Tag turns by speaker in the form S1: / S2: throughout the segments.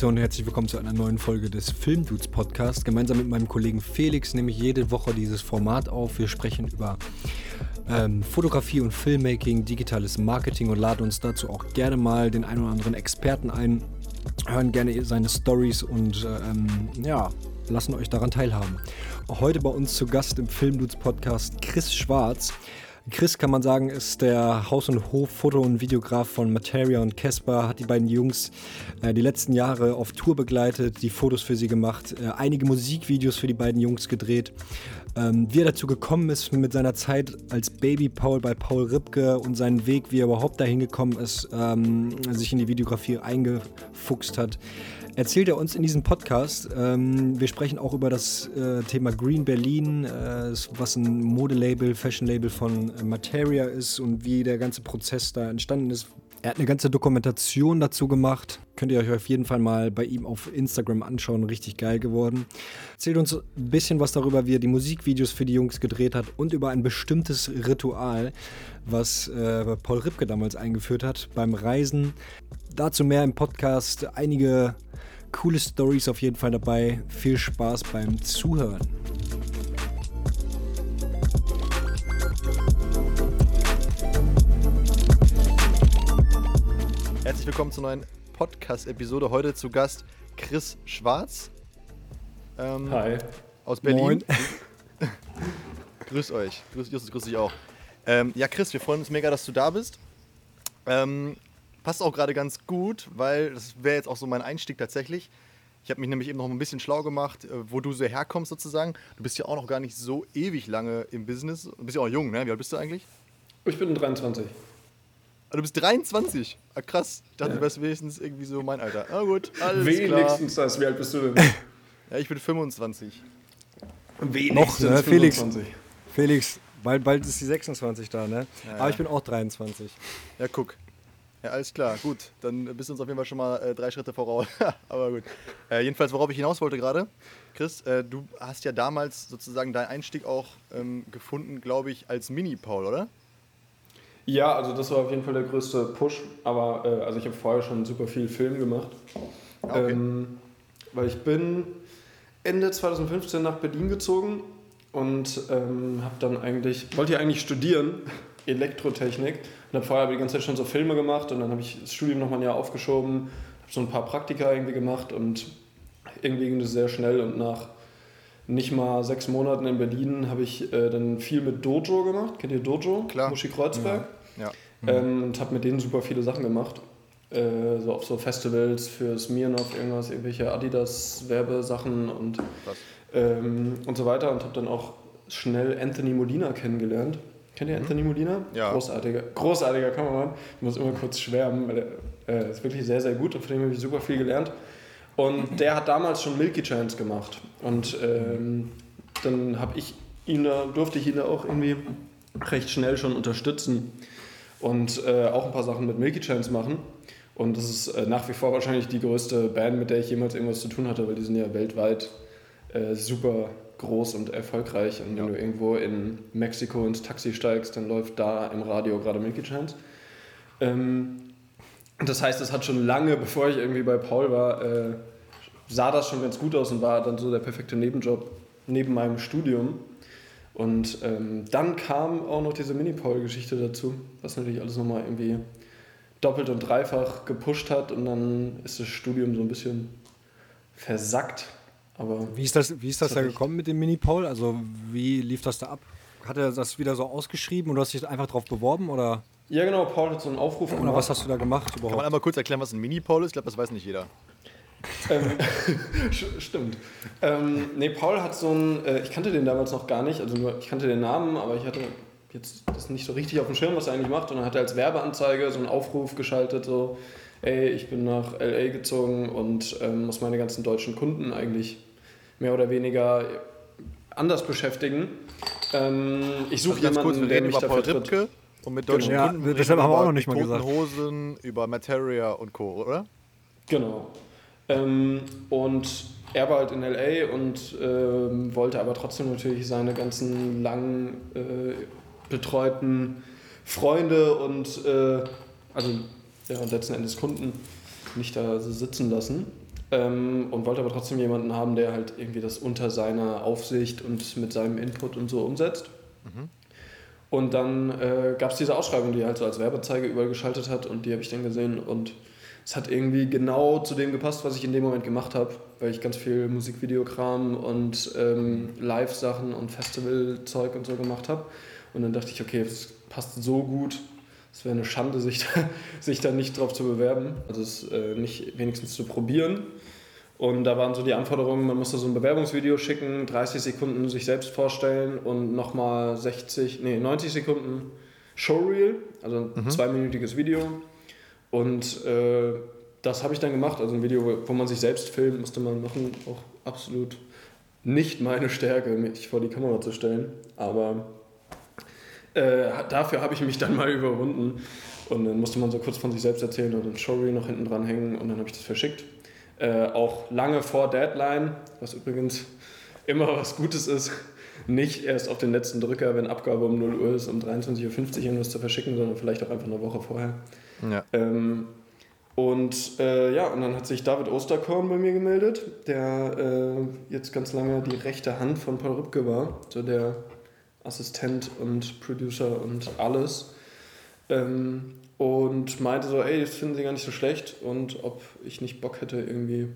S1: Leute und herzlich willkommen zu einer neuen Folge des Filmdudes Podcast. Gemeinsam mit meinem Kollegen Felix nehme ich jede Woche dieses Format auf. Wir sprechen über ähm, Fotografie und Filmmaking, digitales Marketing und laden uns dazu auch gerne mal den einen oder anderen Experten ein, hören gerne seine Stories und ähm, ja, lassen euch daran teilhaben. Heute bei uns zu Gast im Filmdudes Podcast Chris Schwarz. Chris, kann man sagen, ist der Haus- und Hof-Foto- und Videograf von Materia und Casper, hat die beiden Jungs äh, die letzten Jahre auf Tour begleitet, die Fotos für sie gemacht, äh, einige Musikvideos für die beiden Jungs gedreht. Ähm, wie er dazu gekommen ist mit seiner Zeit als Baby Paul bei Paul Ripke und seinen Weg, wie er überhaupt dahin gekommen ist, ähm, sich in die Videografie eingefuchst hat erzählt er uns in diesem Podcast. Ähm, wir sprechen auch über das äh, Thema Green Berlin, äh, was ein Modelabel, Fashion-Label von äh, Materia ist und wie der ganze Prozess da entstanden ist. Er hat eine ganze Dokumentation dazu gemacht. Könnt ihr euch auf jeden Fall mal bei ihm auf Instagram anschauen. Richtig geil geworden. Erzählt uns ein bisschen was darüber, wie er die Musikvideos für die Jungs gedreht hat und über ein bestimmtes Ritual, was äh, Paul Ripke damals eingeführt hat beim Reisen. Dazu mehr im Podcast. Einige coole Stories auf jeden Fall dabei. Viel Spaß beim Zuhören.
S2: Willkommen zur neuen Podcast-Episode. Heute zu Gast Chris Schwarz.
S3: Ähm, Hi.
S2: Aus Berlin. Moin. grüß euch. Grüß, Justus, grüß dich auch. Ähm, ja, Chris, wir freuen uns mega, dass du da bist. Ähm, passt auch gerade ganz gut, weil das wäre jetzt auch so mein Einstieg tatsächlich. Ich habe mich nämlich eben noch ein bisschen schlau gemacht, äh, wo du so herkommst sozusagen. Du bist ja auch noch gar nicht so ewig lange im Business. Du bist ja auch jung, ne? Wie alt bist du eigentlich?
S3: Ich bin 23.
S2: Ah, du bist 23? Ah, krass. Ich dachte, ja. du wärst wenigstens irgendwie so mein Alter. Na ah, gut,
S3: alles Wenigstens klar. das. Wie alt bist du denn?
S2: ja, ich bin 25.
S1: Wenigstens noch, ne? Felix, Felix, bald, bald ist die 26 da, ne? Ja, Aber ich bin auch 23.
S2: Ja, guck. Ja, alles klar, gut. Dann bist du uns auf jeden Fall schon mal äh, drei Schritte voraus. Aber gut. Äh, jedenfalls, worauf ich hinaus wollte gerade, Chris, äh, du hast ja damals sozusagen deinen Einstieg auch ähm, gefunden, glaube ich, als Mini-Paul, oder?
S3: Ja, also das war auf jeden Fall der größte Push. Aber äh, also ich habe vorher schon super viel Film gemacht. Ah, okay. Ähm, weil ich bin Ende 2015 nach Berlin gezogen und ähm, habe dann eigentlich, wollte ja eigentlich studieren, Elektrotechnik und habe vorher die ganze Zeit schon so Filme gemacht und dann habe ich das Studium nochmal ein Jahr aufgeschoben, habe so ein paar Praktika irgendwie gemacht und irgendwie ging das sehr schnell und nach nicht mal sechs Monaten in Berlin habe ich äh, dann viel mit Dojo gemacht. Kennt ihr Dojo?
S2: Klar.
S3: Muschi Kreuzberg.
S2: Ja.
S3: ja. Ähm, und habe mit denen super viele Sachen gemacht. Äh, so auf so Festivals für Smirnoff, irgendwas, irgendwelche Adidas-Werbesachen und, ähm, und so weiter. Und habe dann auch schnell Anthony Molina kennengelernt. Kennt ihr mhm. Anthony Molina?
S2: Ja.
S3: Großartiger, großartiger Kameramann. Ich muss immer kurz schwärmen, weil er äh, ist wirklich sehr, sehr gut und von dem habe ich super viel gelernt. Und der hat damals schon Milky Chance gemacht. Und ähm, dann habe ich ihn da, durfte ich ihn da auch irgendwie recht schnell schon unterstützen und äh, auch ein paar Sachen mit Milky Chance machen. Und das ist äh, nach wie vor wahrscheinlich die größte Band, mit der ich jemals irgendwas zu tun hatte, weil die sind ja weltweit äh, super groß und erfolgreich. Und wenn ja. du irgendwo in Mexiko ins Taxi steigst, dann läuft da im Radio gerade Milky Chance. Ähm, das heißt, es hat schon lange, bevor ich irgendwie bei Paul war, äh, sah das schon ganz gut aus und war dann so der perfekte Nebenjob neben meinem Studium. Und ähm, dann kam auch noch diese Mini-Paul-Geschichte dazu, was natürlich alles nochmal irgendwie doppelt und dreifach gepusht hat und dann ist das Studium so ein bisschen versackt. Aber
S1: wie ist das, wie ist das da gekommen mit dem Mini-Paul? Also wie lief das da ab? Hat er das wieder so ausgeschrieben und du hast dich einfach drauf beworben oder?
S3: Ja genau, Paul hat so einen Aufruf
S1: gemacht. Oder was hast du da gemacht
S2: überhaupt? Kann man einmal kurz erklären, was ein Mini-Paul ist? Ich glaube, das weiß nicht jeder.
S3: ähm, stimmt. Ähm, nee, Paul hat so ein, äh, ich kannte den damals noch gar nicht, also nur, ich kannte den Namen, aber ich hatte jetzt das nicht so richtig auf dem Schirm, was er eigentlich macht. Und dann hat er als Werbeanzeige so einen Aufruf geschaltet, so, ey, ich bin nach LA gezogen und ähm, muss meine ganzen deutschen Kunden eigentlich mehr oder weniger anders beschäftigen. Ähm, ich suche also jemanden, kurz, wir der mich über Paul Ripke
S2: und mit deutschen
S1: genau.
S2: Kunden. Ja,
S1: deshalb haben wir auch noch nicht mal gesagt.
S2: Hosen, über Materia und Co., oder?
S3: Genau. Ähm, und er war halt in LA und ähm, wollte aber trotzdem natürlich seine ganzen lang äh, betreuten Freunde und äh, also ja, letzten Endes Kunden nicht da sitzen lassen. Ähm, und wollte aber trotzdem jemanden haben, der halt irgendwie das unter seiner Aufsicht und mit seinem Input und so umsetzt. Mhm. Und dann äh, gab es diese Ausschreibung, die er halt so als Werbezeige überall geschaltet hat und die habe ich dann gesehen und es hat irgendwie genau zu dem gepasst, was ich in dem Moment gemacht habe, weil ich ganz viel Musikvideokram und ähm, Live-Sachen und Festivalzeug und so gemacht habe. Und dann dachte ich, okay, das passt so gut, es wäre eine Schande, sich da, sich da nicht drauf zu bewerben, also es äh, nicht wenigstens zu probieren. Und da waren so die Anforderungen, man musste so ein Bewerbungsvideo schicken, 30 Sekunden sich selbst vorstellen und nochmal 60, nee, 90 Sekunden Showreel, also ein mhm. zweiminütiges Video. Und äh, das habe ich dann gemacht, also ein Video, wo man sich selbst filmt, musste man machen, auch absolut nicht meine Stärke, mich vor die Kamera zu stellen. Aber äh, dafür habe ich mich dann mal überwunden. Und dann musste man so kurz von sich selbst erzählen und ein Showreel noch hinten dran hängen und dann habe ich das verschickt. Äh, auch lange vor Deadline, was übrigens immer was Gutes ist. Nicht erst auf den letzten Drücker, wenn Abgabe um 0 Uhr ist, um 23.50 Uhr irgendwas zu verschicken, sondern vielleicht auch einfach eine Woche vorher. Ja. Ähm, und äh, ja, und dann hat sich David Osterkorn bei mir gemeldet, der äh, jetzt ganz lange die rechte Hand von Paul Rübke war, so der Assistent und Producer und alles. Ähm, und meinte so, ey, das finden sie gar nicht so schlecht und ob ich nicht Bock hätte, irgendwie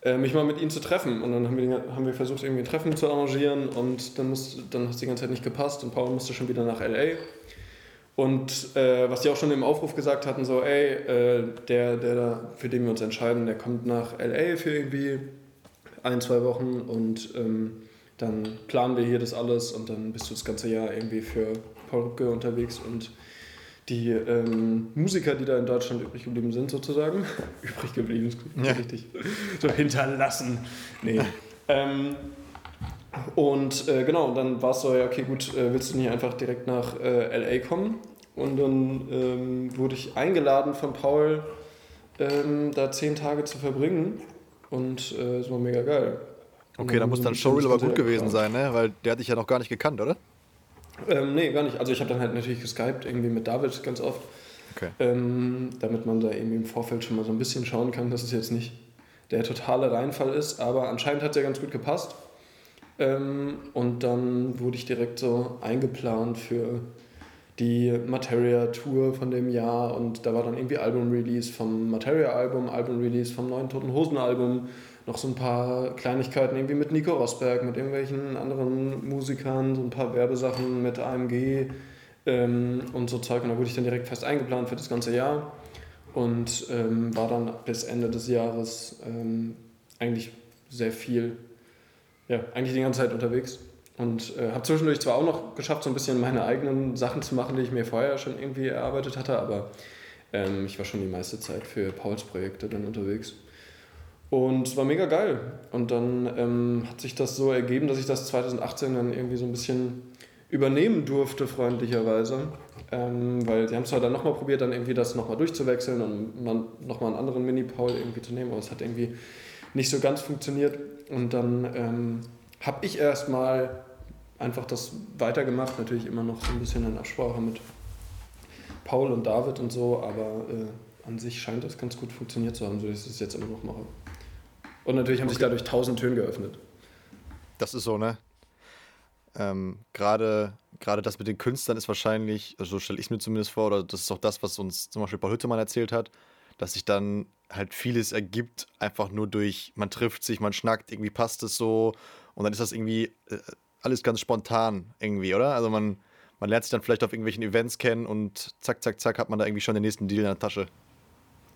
S3: äh, mich mal mit ihnen zu treffen. Und dann haben wir, haben wir versucht, irgendwie ein Treffen zu arrangieren und dann, dann hat es die ganze Zeit nicht gepasst und Paul musste schon wieder nach L.A. Und äh, was die auch schon im Aufruf gesagt hatten, so, ey, äh, der, der für den wir uns entscheiden, der kommt nach L.A. für irgendwie ein, zwei Wochen und ähm, dann planen wir hier das alles und dann bist du das ganze Jahr irgendwie für Paul Rübke unterwegs und die ähm, Musiker, die da in Deutschland übrig geblieben sind, sozusagen. übrig geblieben, ist ja. richtig. So hinterlassen. Nee. ähm, und äh, genau, dann war es so, ja, okay, gut, äh, willst du nicht einfach direkt nach äh, LA kommen? Und dann ähm, wurde ich eingeladen von Paul, ähm, da zehn Tage zu verbringen. Und äh, es war mega geil.
S2: Okay, da muss dann Showreel aber gut gewesen sein, ne? Weil der hat dich ja noch gar nicht gekannt, oder?
S3: Ähm, nee, gar nicht. Also ich habe dann halt natürlich geskypt, irgendwie mit David ganz oft. Okay. Ähm, damit man da irgendwie im Vorfeld schon mal so ein bisschen schauen kann, dass es jetzt nicht der totale Reinfall ist. Aber anscheinend hat es ja ganz gut gepasst. Ähm, und dann wurde ich direkt so eingeplant für die Materia-Tour von dem Jahr und da war dann irgendwie Album-Release vom Materia-Album, Album-Release vom neuen Toten Hosen-Album noch so ein paar Kleinigkeiten irgendwie mit Nico Rosberg, mit irgendwelchen anderen Musikern, so ein paar Werbesachen mit AMG ähm, und so Zeug. Und da wurde ich dann direkt fest eingeplant für das ganze Jahr und ähm, war dann bis Ende des Jahres ähm, eigentlich sehr viel, ja, eigentlich die ganze Zeit unterwegs. Und äh, habe zwischendurch zwar auch noch geschafft, so ein bisschen meine eigenen Sachen zu machen, die ich mir vorher schon irgendwie erarbeitet hatte, aber ähm, ich war schon die meiste Zeit für Pauls Projekte dann unterwegs. Und es war mega geil. Und dann ähm, hat sich das so ergeben, dass ich das 2018 dann irgendwie so ein bisschen übernehmen durfte, freundlicherweise. Ähm, weil sie haben es zwar dann nochmal probiert, dann irgendwie das nochmal durchzuwechseln und nochmal einen anderen Mini-Paul irgendwie zu nehmen, aber es hat irgendwie nicht so ganz funktioniert. Und dann ähm, habe ich erstmal einfach das weitergemacht, natürlich immer noch so ein bisschen in Absprache mit Paul und David und so, aber äh, an sich scheint das ganz gut funktioniert zu haben, so dass ich es jetzt immer noch mache. Und natürlich haben okay. sich dadurch tausend Türen geöffnet.
S2: Das ist so, ne? Ähm, Gerade das mit den Künstlern ist wahrscheinlich, also so stelle ich es mir zumindest vor, oder das ist auch das, was uns zum Beispiel Paul Hüttemann erzählt hat, dass sich dann halt vieles ergibt, einfach nur durch, man trifft sich, man schnackt, irgendwie passt es so und dann ist das irgendwie äh, alles ganz spontan irgendwie, oder? Also man, man lernt sich dann vielleicht auf irgendwelchen Events kennen und zack, zack, zack hat man da irgendwie schon den nächsten Deal in der Tasche.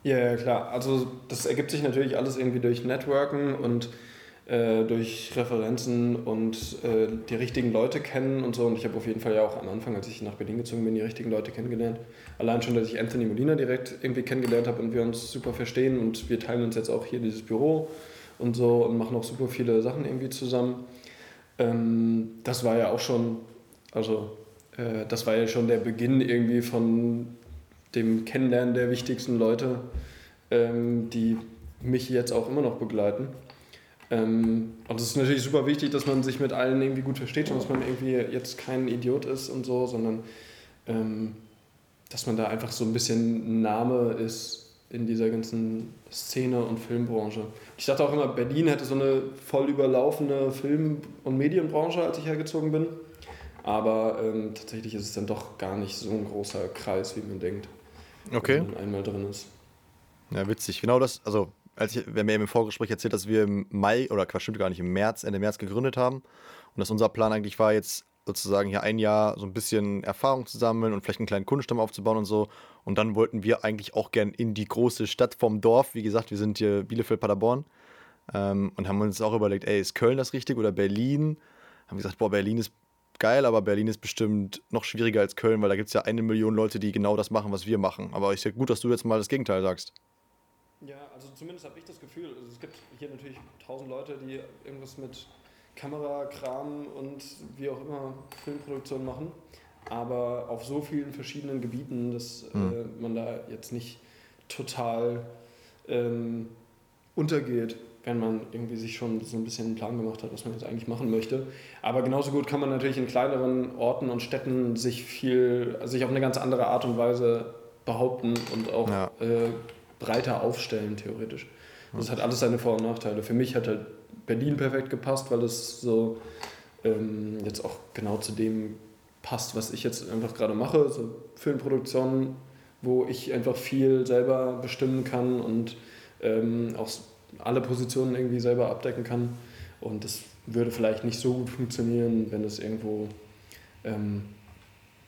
S3: Ja, ja, klar. Also das ergibt sich natürlich alles irgendwie durch Networken und äh, durch Referenzen und äh, die richtigen Leute kennen und so. Und ich habe auf jeden Fall ja auch am Anfang, als ich nach Berlin gezogen bin, die richtigen Leute kennengelernt. Allein schon, dass ich Anthony Molina direkt irgendwie kennengelernt habe und wir uns super verstehen und wir teilen uns jetzt auch hier dieses Büro und so und machen auch super viele Sachen irgendwie zusammen. Ähm, das war ja auch schon, also äh, das war ja schon der Beginn irgendwie von dem Kennenlernen der wichtigsten Leute, ähm, die mich jetzt auch immer noch begleiten. Ähm, und es ist natürlich super wichtig, dass man sich mit allen irgendwie gut versteht und dass man irgendwie jetzt kein Idiot ist und so, sondern ähm, dass man da einfach so ein bisschen Name ist in dieser ganzen Szene und Filmbranche. Ich dachte auch immer, Berlin hätte so eine voll überlaufene Film- und Medienbranche, als ich hergezogen bin. Aber ähm, tatsächlich ist es dann doch gar nicht so ein großer Kreis, wie man denkt.
S2: Okay.
S3: Wenn man einmal drin ist.
S2: Ja, witzig. Genau das, also als ich, wir haben ja im Vorgespräch erzählt, dass wir im Mai, oder stimmt gar nicht, im März, Ende März gegründet haben. Und dass unser Plan eigentlich war, jetzt sozusagen hier ein Jahr so ein bisschen Erfahrung zu sammeln und vielleicht einen kleinen Kundenstamm aufzubauen und so. Und dann wollten wir eigentlich auch gern in die große Stadt vom Dorf. Wie gesagt, wir sind hier Bielefeld-Paderborn. Ähm, und haben uns auch überlegt, ey, ist Köln das richtig oder Berlin? Haben gesagt, boah, Berlin ist geil, aber Berlin ist bestimmt noch schwieriger als Köln, weil da gibt es ja eine Million Leute, die genau das machen, was wir machen. Aber ich sehe gut, dass du jetzt mal das Gegenteil sagst.
S3: Ja, also zumindest habe ich das Gefühl, also es gibt hier natürlich tausend Leute, die irgendwas mit Kamerakram und wie auch immer Filmproduktion machen, aber auf so vielen verschiedenen Gebieten, dass
S2: Hm.
S3: äh, man da jetzt nicht total ähm, untergeht, wenn man irgendwie sich schon so ein bisschen einen Plan gemacht hat, was man jetzt eigentlich machen möchte. Aber genauso gut kann man natürlich in kleineren Orten und Städten sich viel, sich auf eine ganz andere Art und Weise behaupten und auch
S2: Ja.
S3: äh, breiter aufstellen, theoretisch. Das hat alles seine Vor- und Nachteile. Für mich hat halt Berlin perfekt gepasst, weil es so ähm, jetzt auch genau zu dem passt, was ich jetzt einfach gerade mache. So Filmproduktionen, wo ich einfach viel selber bestimmen kann und ähm, auch alle Positionen irgendwie selber abdecken kann. Und das würde vielleicht nicht so gut funktionieren, wenn es irgendwo, ähm,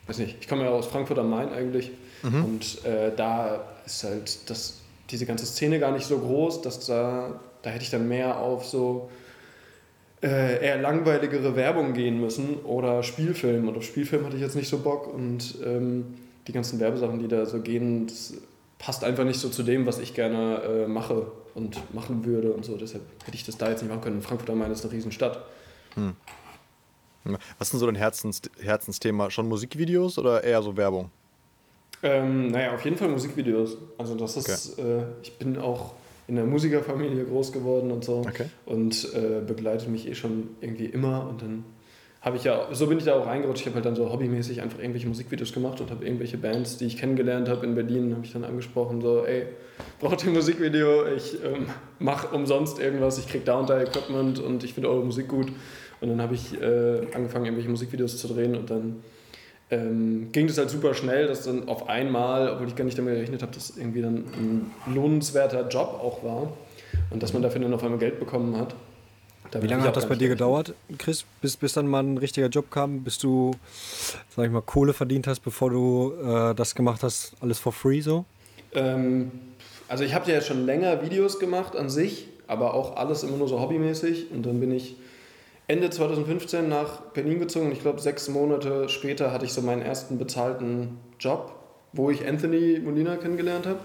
S3: weiß nicht, ich komme ja aus Frankfurt am Main eigentlich
S2: Mhm.
S3: und äh, da ist halt das, diese ganze Szene gar nicht so groß, dass da, da hätte ich dann mehr auf so äh, eher langweiligere Werbung gehen müssen oder Spielfilm. Und auf Spielfilm hatte ich jetzt nicht so Bock und ähm, die ganzen Werbesachen, die da so gehen, das passt einfach nicht so zu dem, was ich gerne äh, mache und machen würde und so. Deshalb hätte ich das da jetzt nicht machen können. Frankfurt am Main ist eine Riesenstadt.
S2: Was ist denn so dein Herzens Herzensthema? Schon Musikvideos oder eher so Werbung?
S3: Ähm, naja, auf jeden Fall Musikvideos. Also das ist, äh, ich bin auch in der Musikerfamilie groß geworden und so
S2: Okay.
S3: und äh, begleitet mich eh schon irgendwie immer und dann habe ich ja, so bin ich da auch reingerutscht, ich habe halt dann so hobbymäßig einfach irgendwelche Musikvideos gemacht und habe irgendwelche Bands, die ich kennengelernt habe in Berlin, habe ich dann angesprochen, so ey, braucht ihr ein Musikvideo, ich ähm, mache umsonst irgendwas, ich krieg da und da Equipment und ich finde eure Musik gut. Und dann habe ich äh, angefangen, irgendwelche Musikvideos zu drehen und dann ähm, ging das halt super schnell, dass dann auf einmal, obwohl ich gar nicht damit gerechnet habe, dass irgendwie dann ein lohnenswerter Job auch war und dass man dafür dann auf einmal Geld bekommen hat.
S1: Wie lange hat das bei dir gedauert, Chris, bis, bis dann mal ein richtiger Job kam, bis du, sag ich mal, Kohle verdient hast, bevor du äh, das gemacht hast, alles for free so?
S3: Ähm, also ich habe ja schon länger Videos gemacht an sich, aber auch alles immer nur so hobbymäßig. Und dann bin ich Ende 2015 nach Berlin gezogen. Und ich glaube, sechs Monate später hatte ich so meinen ersten bezahlten Job, wo ich Anthony Molina kennengelernt habe.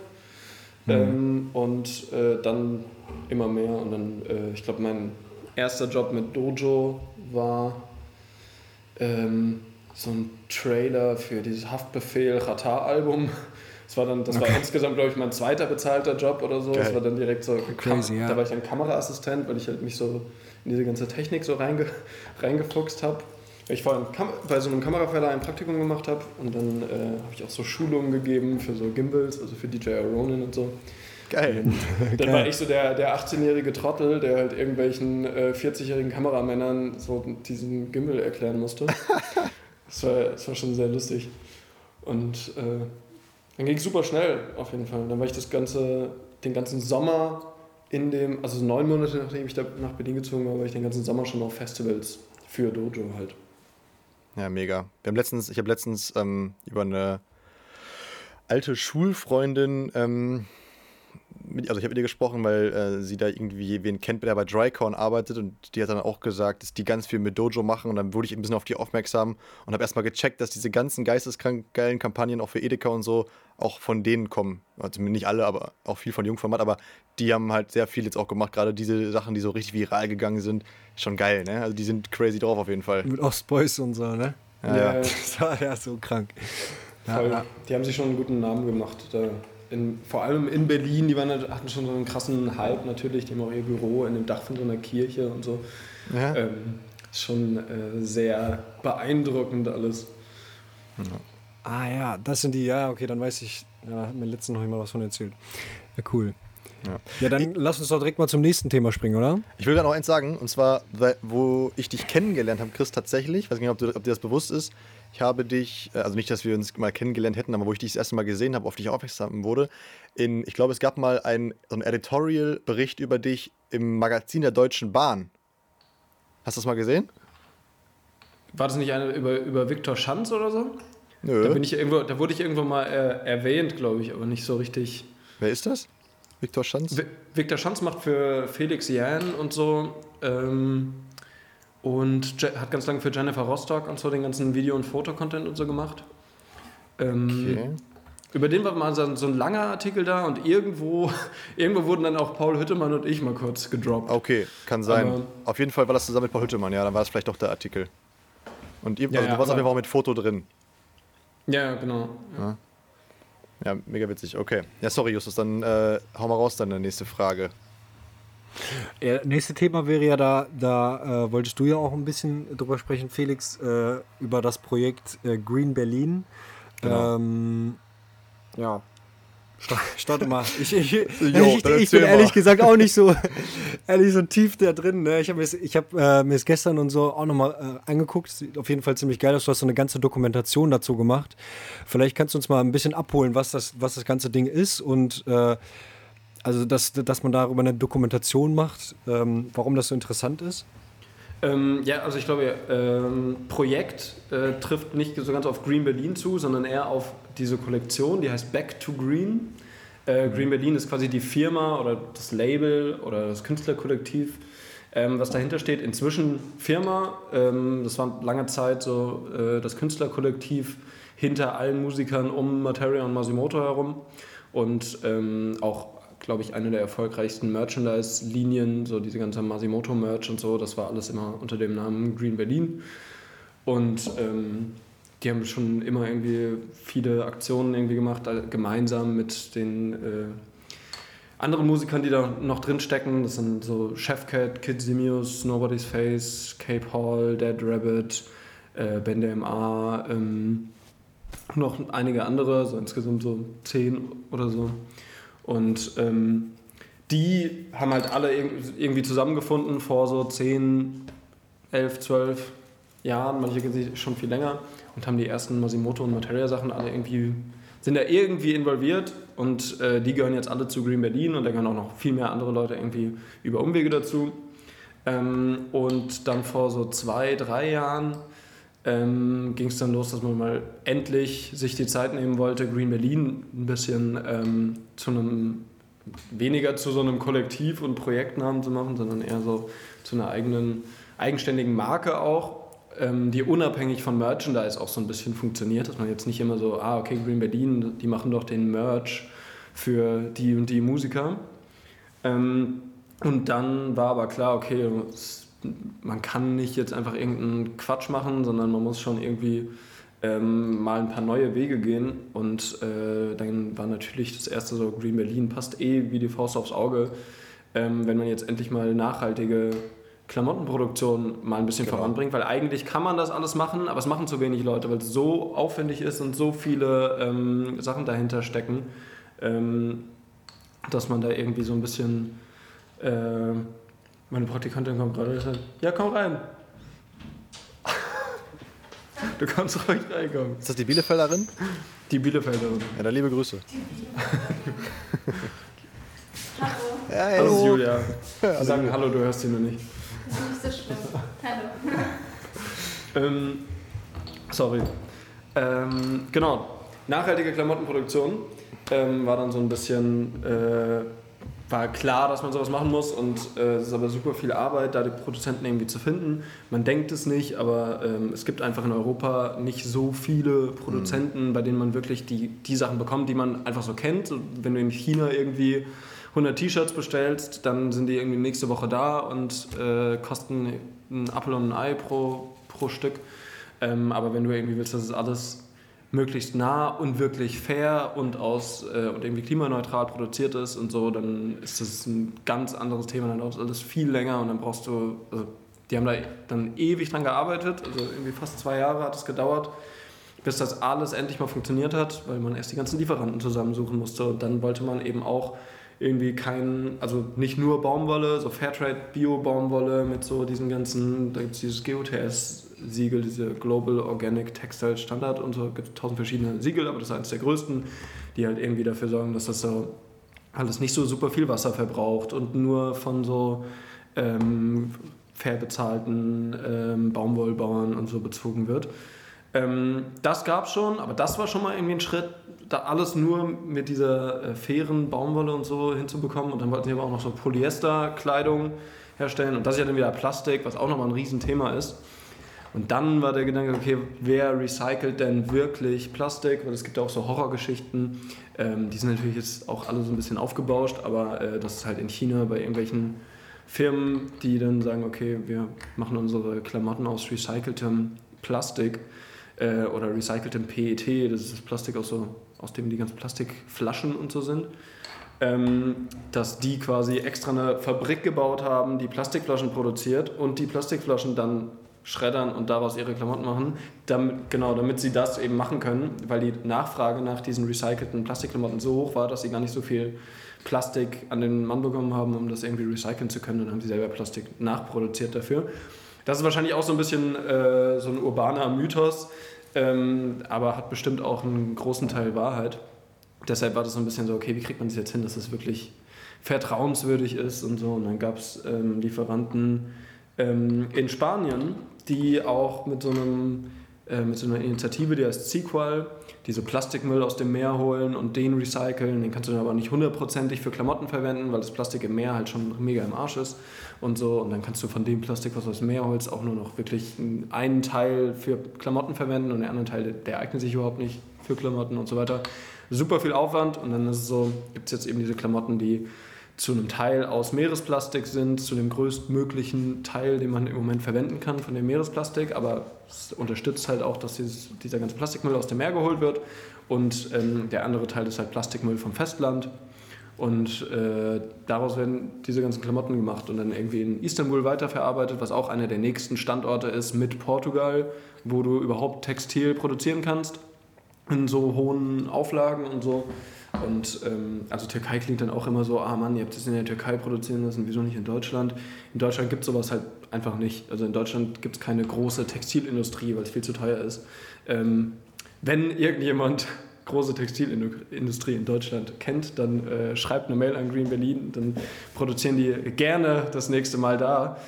S3: Ähm, und äh, dann immer mehr. Und dann, äh, ich glaube, mein erster Job mit Dojo war ähm, so ein Trailer für dieses Haftbefehl Ratar-Album. Das war dann, das war insgesamt, glaube ich, mein zweiter bezahlter Job oder so. Das
S2: Geil.
S3: war dann direkt so
S1: Crazy, ja.
S3: Da war ich dann Kameraassistent, weil ich halt mich so in diese ganze Technik so reinge, reingefuchst habe. Ich Kam bei so einem Kameraverleih ein Praktikum gemacht habe und dann äh, habe ich auch so Schulungen gegeben für so Gimbals, also für DJI Ronin und so.
S2: Geil.
S3: Dann war ich so der, der 18-jährige Trottel, der halt irgendwelchen äh, 40-jährigen Kameramännern so diesen Gimbal erklären musste. das, war, das war schon sehr lustig. Und äh, dann ging es super schnell auf jeden Fall. Dann war ich das ganze, den ganzen Sommer in dem, also neun Monate nachdem ich da nach Berlin gezogen war, war ich den ganzen Sommer schon auf Festivals für Dojo halt.
S2: Ja, mega. Wir haben letztens, ich habe letztens ähm, über eine alte Schulfreundin, ähm, mit, also ich habe mit ihr gesprochen, weil äh, sie da irgendwie wen kennt, der bei Drycorn arbeitet und die hat dann auch gesagt, dass die ganz viel mit Dojo machen und dann wurde ich ein bisschen auf die aufmerksam und habe erstmal gecheckt, dass diese ganzen geisteskrank geilen Kampagnen auch für Edeka und so auch von denen kommen. Also nicht alle, aber auch viel von Jungformat, aber die haben halt sehr viel jetzt auch gemacht, gerade diese Sachen, die so richtig viral gegangen sind, schon geil, ne? Also die sind crazy drauf auf jeden Fall.
S1: Mit Ostboys und so, ne?
S2: Ja, ja.
S1: Das war ja so krank. Ja.
S3: Die haben sich schon einen guten Namen gemacht. Da in, vor allem in Berlin, die waren, halt- hatten schon so einen krassen Hype natürlich. Die haben auch ihr Büro in dem Dach von so einer Kirche und so.
S2: Ja.
S3: Ähm, ist schon äh, sehr beeindruckend alles.
S1: Ah ja, das sind die, ja, okay, dann weiß ich, ja, hat mir letztens noch jemand was von erzählt. Ja, cool. Ja. ja, dann lass uns doch direkt mal zum nächsten Thema springen, oder?
S2: Ich will gerade noch eins sagen, und zwar, wo ich dich kennengelernt habe, Chris, tatsächlich, ich weiß nicht, ob, du, ob dir das bewusst ist, ich habe dich, äh, also nicht, dass wir uns mal kennengelernt hätten, aber wo ich dich das erste Mal gesehen habe, auf dich aufmerksam wurde, in, ich glaube, es gab mal ein, so einen Editorial-Bericht über dich im Magazin der Deutschen Bahn. Hast du das mal gesehen?
S3: War das nicht eine über, über Viktor Schanz oder so? Nö. Da, bin ich irgendwo, da wurde ich irgendwo mal äh, erwähnt, glaube ich, aber nicht so richtig.
S2: Wer ist das? Viktor Schanz? V
S3: Viktor Schanz macht für Felix Jan und so. Ähm, und hat ganz lange für Jennifer Rostock und so den ganzen Video- und Fotocontent und so gemacht. Ähm, okay. Über den war mal so ein, langer Artikel da und irgendwo, irgendwo wurden dann auch Paul Hüttemann und ich mal kurz gedroppt.
S2: Okay, kann sein. Aber auf jeden Fall war das zusammen mit Paul Hüttemann, ja, dann war es vielleicht doch der Artikel. Und ihr, ja, also du warst auf jeden Fall auch mit Foto drin.
S3: Ja, genau.
S2: Ja. ja. mega witzig. Okay. Ja, sorry, Justus, dann äh, hau mal raus, dann eine nächste Frage.
S1: Ja, nächste Thema wäre ja da, da äh, wolltest du ja auch ein bisschen drüber sprechen, Felix, äh, über das Projekt äh, Green Berlin. Genau. Ähm, ja, Starte mal. Ich, ich, jo, ich, ich bin ehrlich gesagt auch nicht so, ehrlich so tief da drin. Ne? Ich habe mir, hab, äh, mir es gestern und so auch nochmal äh, angeguckt. Sieht auf jeden Fall ziemlich geil aus. Du hast so eine ganze Dokumentation dazu gemacht. Vielleicht kannst du uns mal ein bisschen abholen, was das, was das ganze Ding ist und äh, also, dass, dass man darüber eine Dokumentation macht, ähm, warum das so interessant ist?
S3: Ähm, ja, also ich glaube, ähm, Projekt äh, trifft nicht so ganz auf Green Berlin zu, sondern eher auf diese Kollektion, die heißt Back to Green. Äh, Green Berlin ist quasi die Firma oder das Label oder das Künstlerkollektiv, ähm, was dahinter steht. Inzwischen Firma, ähm, das war lange Zeit so äh, das Künstlerkollektiv hinter allen Musikern um Materia und Masimoto herum und ähm, auch glaube ich, eine der erfolgreichsten Merchandise-Linien, so diese ganze Masimoto-Merch und so, das war alles immer unter dem Namen Green Berlin. Und ähm, die haben schon immer irgendwie viele Aktionen irgendwie gemacht, äh, gemeinsam mit den äh, anderen Musikern, die da noch drin stecken. Das sind so Chefcat, Kid Simius, Nobody's Face, Cape Hall, Dead Rabbit, äh, Bende MA, ähm, noch einige andere, so insgesamt so zehn oder so. Und ähm, die haben halt alle irgendwie zusammengefunden vor so 10, 11, 12 Jahren, manche schon viel länger und haben die ersten Masimoto und Materia Sachen alle irgendwie, sind da irgendwie involviert und äh, die gehören jetzt alle zu Green Berlin und da gehören auch noch viel mehr andere Leute irgendwie über Umwege dazu. Ähm, und dann vor so zwei, drei Jahren ähm, ging es dann los, dass man mal endlich sich die Zeit nehmen wollte, Green Berlin ein bisschen ähm, zu einem, weniger zu so einem Kollektiv und Projektnamen zu machen, sondern eher so zu einer eigenen, eigenständigen Marke auch, ähm, die unabhängig von Merchandise auch so ein bisschen funktioniert, dass man jetzt nicht immer so, ah, okay, Green Berlin, die machen doch den Merch für die und die Musiker. Ähm, und dann war aber klar, okay, es man kann nicht jetzt einfach irgendeinen Quatsch machen, sondern man muss schon irgendwie ähm, mal ein paar neue Wege gehen. Und äh, dann war natürlich das erste so, Green Berlin passt eh wie die Faust aufs Auge, ähm, wenn man jetzt endlich mal nachhaltige Klamottenproduktion mal ein bisschen genau. voranbringt, weil eigentlich kann man das alles machen, aber es machen zu wenig Leute, weil es so aufwendig ist und so viele ähm, Sachen dahinter stecken, ähm, dass man da irgendwie so ein bisschen äh, meine Praktikantin kommt gerade und sagt, ja, komm rein. Du kannst ruhig reinkommen.
S2: Ist das die Bielefelderin?
S3: Die Bielefelderin.
S2: Ja, dann liebe Grüße.
S4: hallo.
S3: Ja, hallo. Julia. Sie sagen Hallo, du hörst sie nur nicht.
S4: Das ist nicht so schlimm.
S3: Hallo. ähm, sorry. Ähm, genau. Nachhaltige Klamottenproduktion ähm, war dann so ein bisschen äh, war klar, dass man sowas machen muss und äh, es ist aber super viel Arbeit, da die Produzenten irgendwie zu finden. Man denkt es nicht, aber ähm, es gibt einfach in Europa nicht so viele Produzenten, mhm. bei denen man wirklich die, die Sachen bekommt, die man einfach so kennt. Wenn du in China irgendwie 100 T-Shirts bestellst, dann sind die irgendwie nächste Woche da und äh, kosten einen Apfel und ein Ei pro, pro Stück. Ähm, aber wenn du irgendwie willst, dass es alles möglichst nah und wirklich fair und aus äh, und irgendwie klimaneutral produziert ist und so, dann ist das ein ganz anderes Thema. Dann dauert es alles viel länger und dann brauchst du, also die haben da dann ewig dran gearbeitet, also irgendwie fast zwei Jahre hat es gedauert, bis das alles endlich mal funktioniert hat, weil man erst die ganzen Lieferanten zusammensuchen musste und dann wollte man eben auch irgendwie kein, also nicht nur Baumwolle, so Fairtrade Bio-Baumwolle mit so diesen ganzen, da gibt es dieses GOTS-Siegel, diese Global Organic Textile Standard und so, gibt es tausend verschiedene Siegel, aber das ist eines der größten, die halt irgendwie dafür sorgen, dass das so alles nicht so super viel Wasser verbraucht und nur von so ähm, fair bezahlten ähm, Baumwollbauern und so bezogen wird. Ähm, das gab es schon, aber das war schon mal irgendwie ein Schritt, da alles nur mit dieser äh, fairen Baumwolle und so hinzubekommen. Und dann wollten sie aber auch noch so Polyesterkleidung herstellen. Und das ist ja dann wieder Plastik, was auch nochmal ein Riesenthema ist. Und dann war der Gedanke, okay, wer recycelt denn wirklich Plastik? Weil es gibt ja auch so Horrorgeschichten. Ähm, die sind natürlich jetzt auch alle so ein bisschen aufgebauscht, aber äh, das ist halt in China bei irgendwelchen Firmen, die dann sagen, okay, wir machen unsere Klamotten aus recyceltem Plastik äh, oder recyceltem PET, das ist das Plastik aus, so, aus dem die ganzen Plastikflaschen und so sind. Ähm, dass die quasi extra eine Fabrik gebaut haben, die Plastikflaschen produziert und die Plastikflaschen dann schreddern und daraus ihre Klamotten machen, damit, genau, damit sie das eben machen können, weil die Nachfrage nach diesen recycelten Plastikklamotten so hoch war, dass sie gar nicht so viel Plastik an den Mann bekommen haben, um das irgendwie recyceln zu können. Dann haben sie selber Plastik nachproduziert dafür. Das ist wahrscheinlich auch so ein bisschen äh, so ein urbaner Mythos, ähm, aber hat bestimmt auch einen großen Teil Wahrheit. Deshalb war das so ein bisschen so, okay, wie kriegt man das jetzt hin, dass es das wirklich vertrauenswürdig ist und so. Und dann gab es ähm, Lieferanten ähm, in Spanien, die auch mit so, einem, äh, mit so einer Initiative, die heißt Sequal, die so Plastikmüll aus dem Meer holen und den recyceln. Den kannst du dann aber nicht hundertprozentig für Klamotten verwenden, weil das Plastik im Meer halt schon mega im Arsch ist und so. Und dann kannst du von dem Plastik, was du aus dem Meer holst, auch nur noch wirklich einen Teil für Klamotten verwenden und den anderen Teil, der eignet sich überhaupt nicht für Klamotten und so weiter. Super viel Aufwand und dann ist es so, gibt es jetzt eben diese Klamotten, die zu einem Teil aus Meeresplastik sind, zu dem größtmöglichen Teil, den man im Moment verwenden kann von dem Meeresplastik. Aber es unterstützt halt auch, dass dieses, dieser ganze Plastikmüll aus dem Meer geholt wird. Und ähm, der andere Teil ist halt Plastikmüll vom Festland. Und äh, daraus werden diese ganzen Klamotten gemacht und dann irgendwie in Istanbul weiterverarbeitet, was auch einer der nächsten Standorte ist mit Portugal, wo du überhaupt Textil produzieren kannst in so hohen Auflagen und so. Und ähm, also Türkei klingt dann auch immer so, ah Mann, ihr habt das in der Türkei produzieren lassen, wieso nicht in Deutschland? In Deutschland gibt es sowas halt einfach nicht. Also in Deutschland gibt es keine große Textilindustrie, weil es viel zu teuer ist. Ähm, wenn irgendjemand große Textilindustrie in Deutschland kennt, dann äh, schreibt eine Mail an Green Berlin, dann produzieren die gerne das nächste Mal da.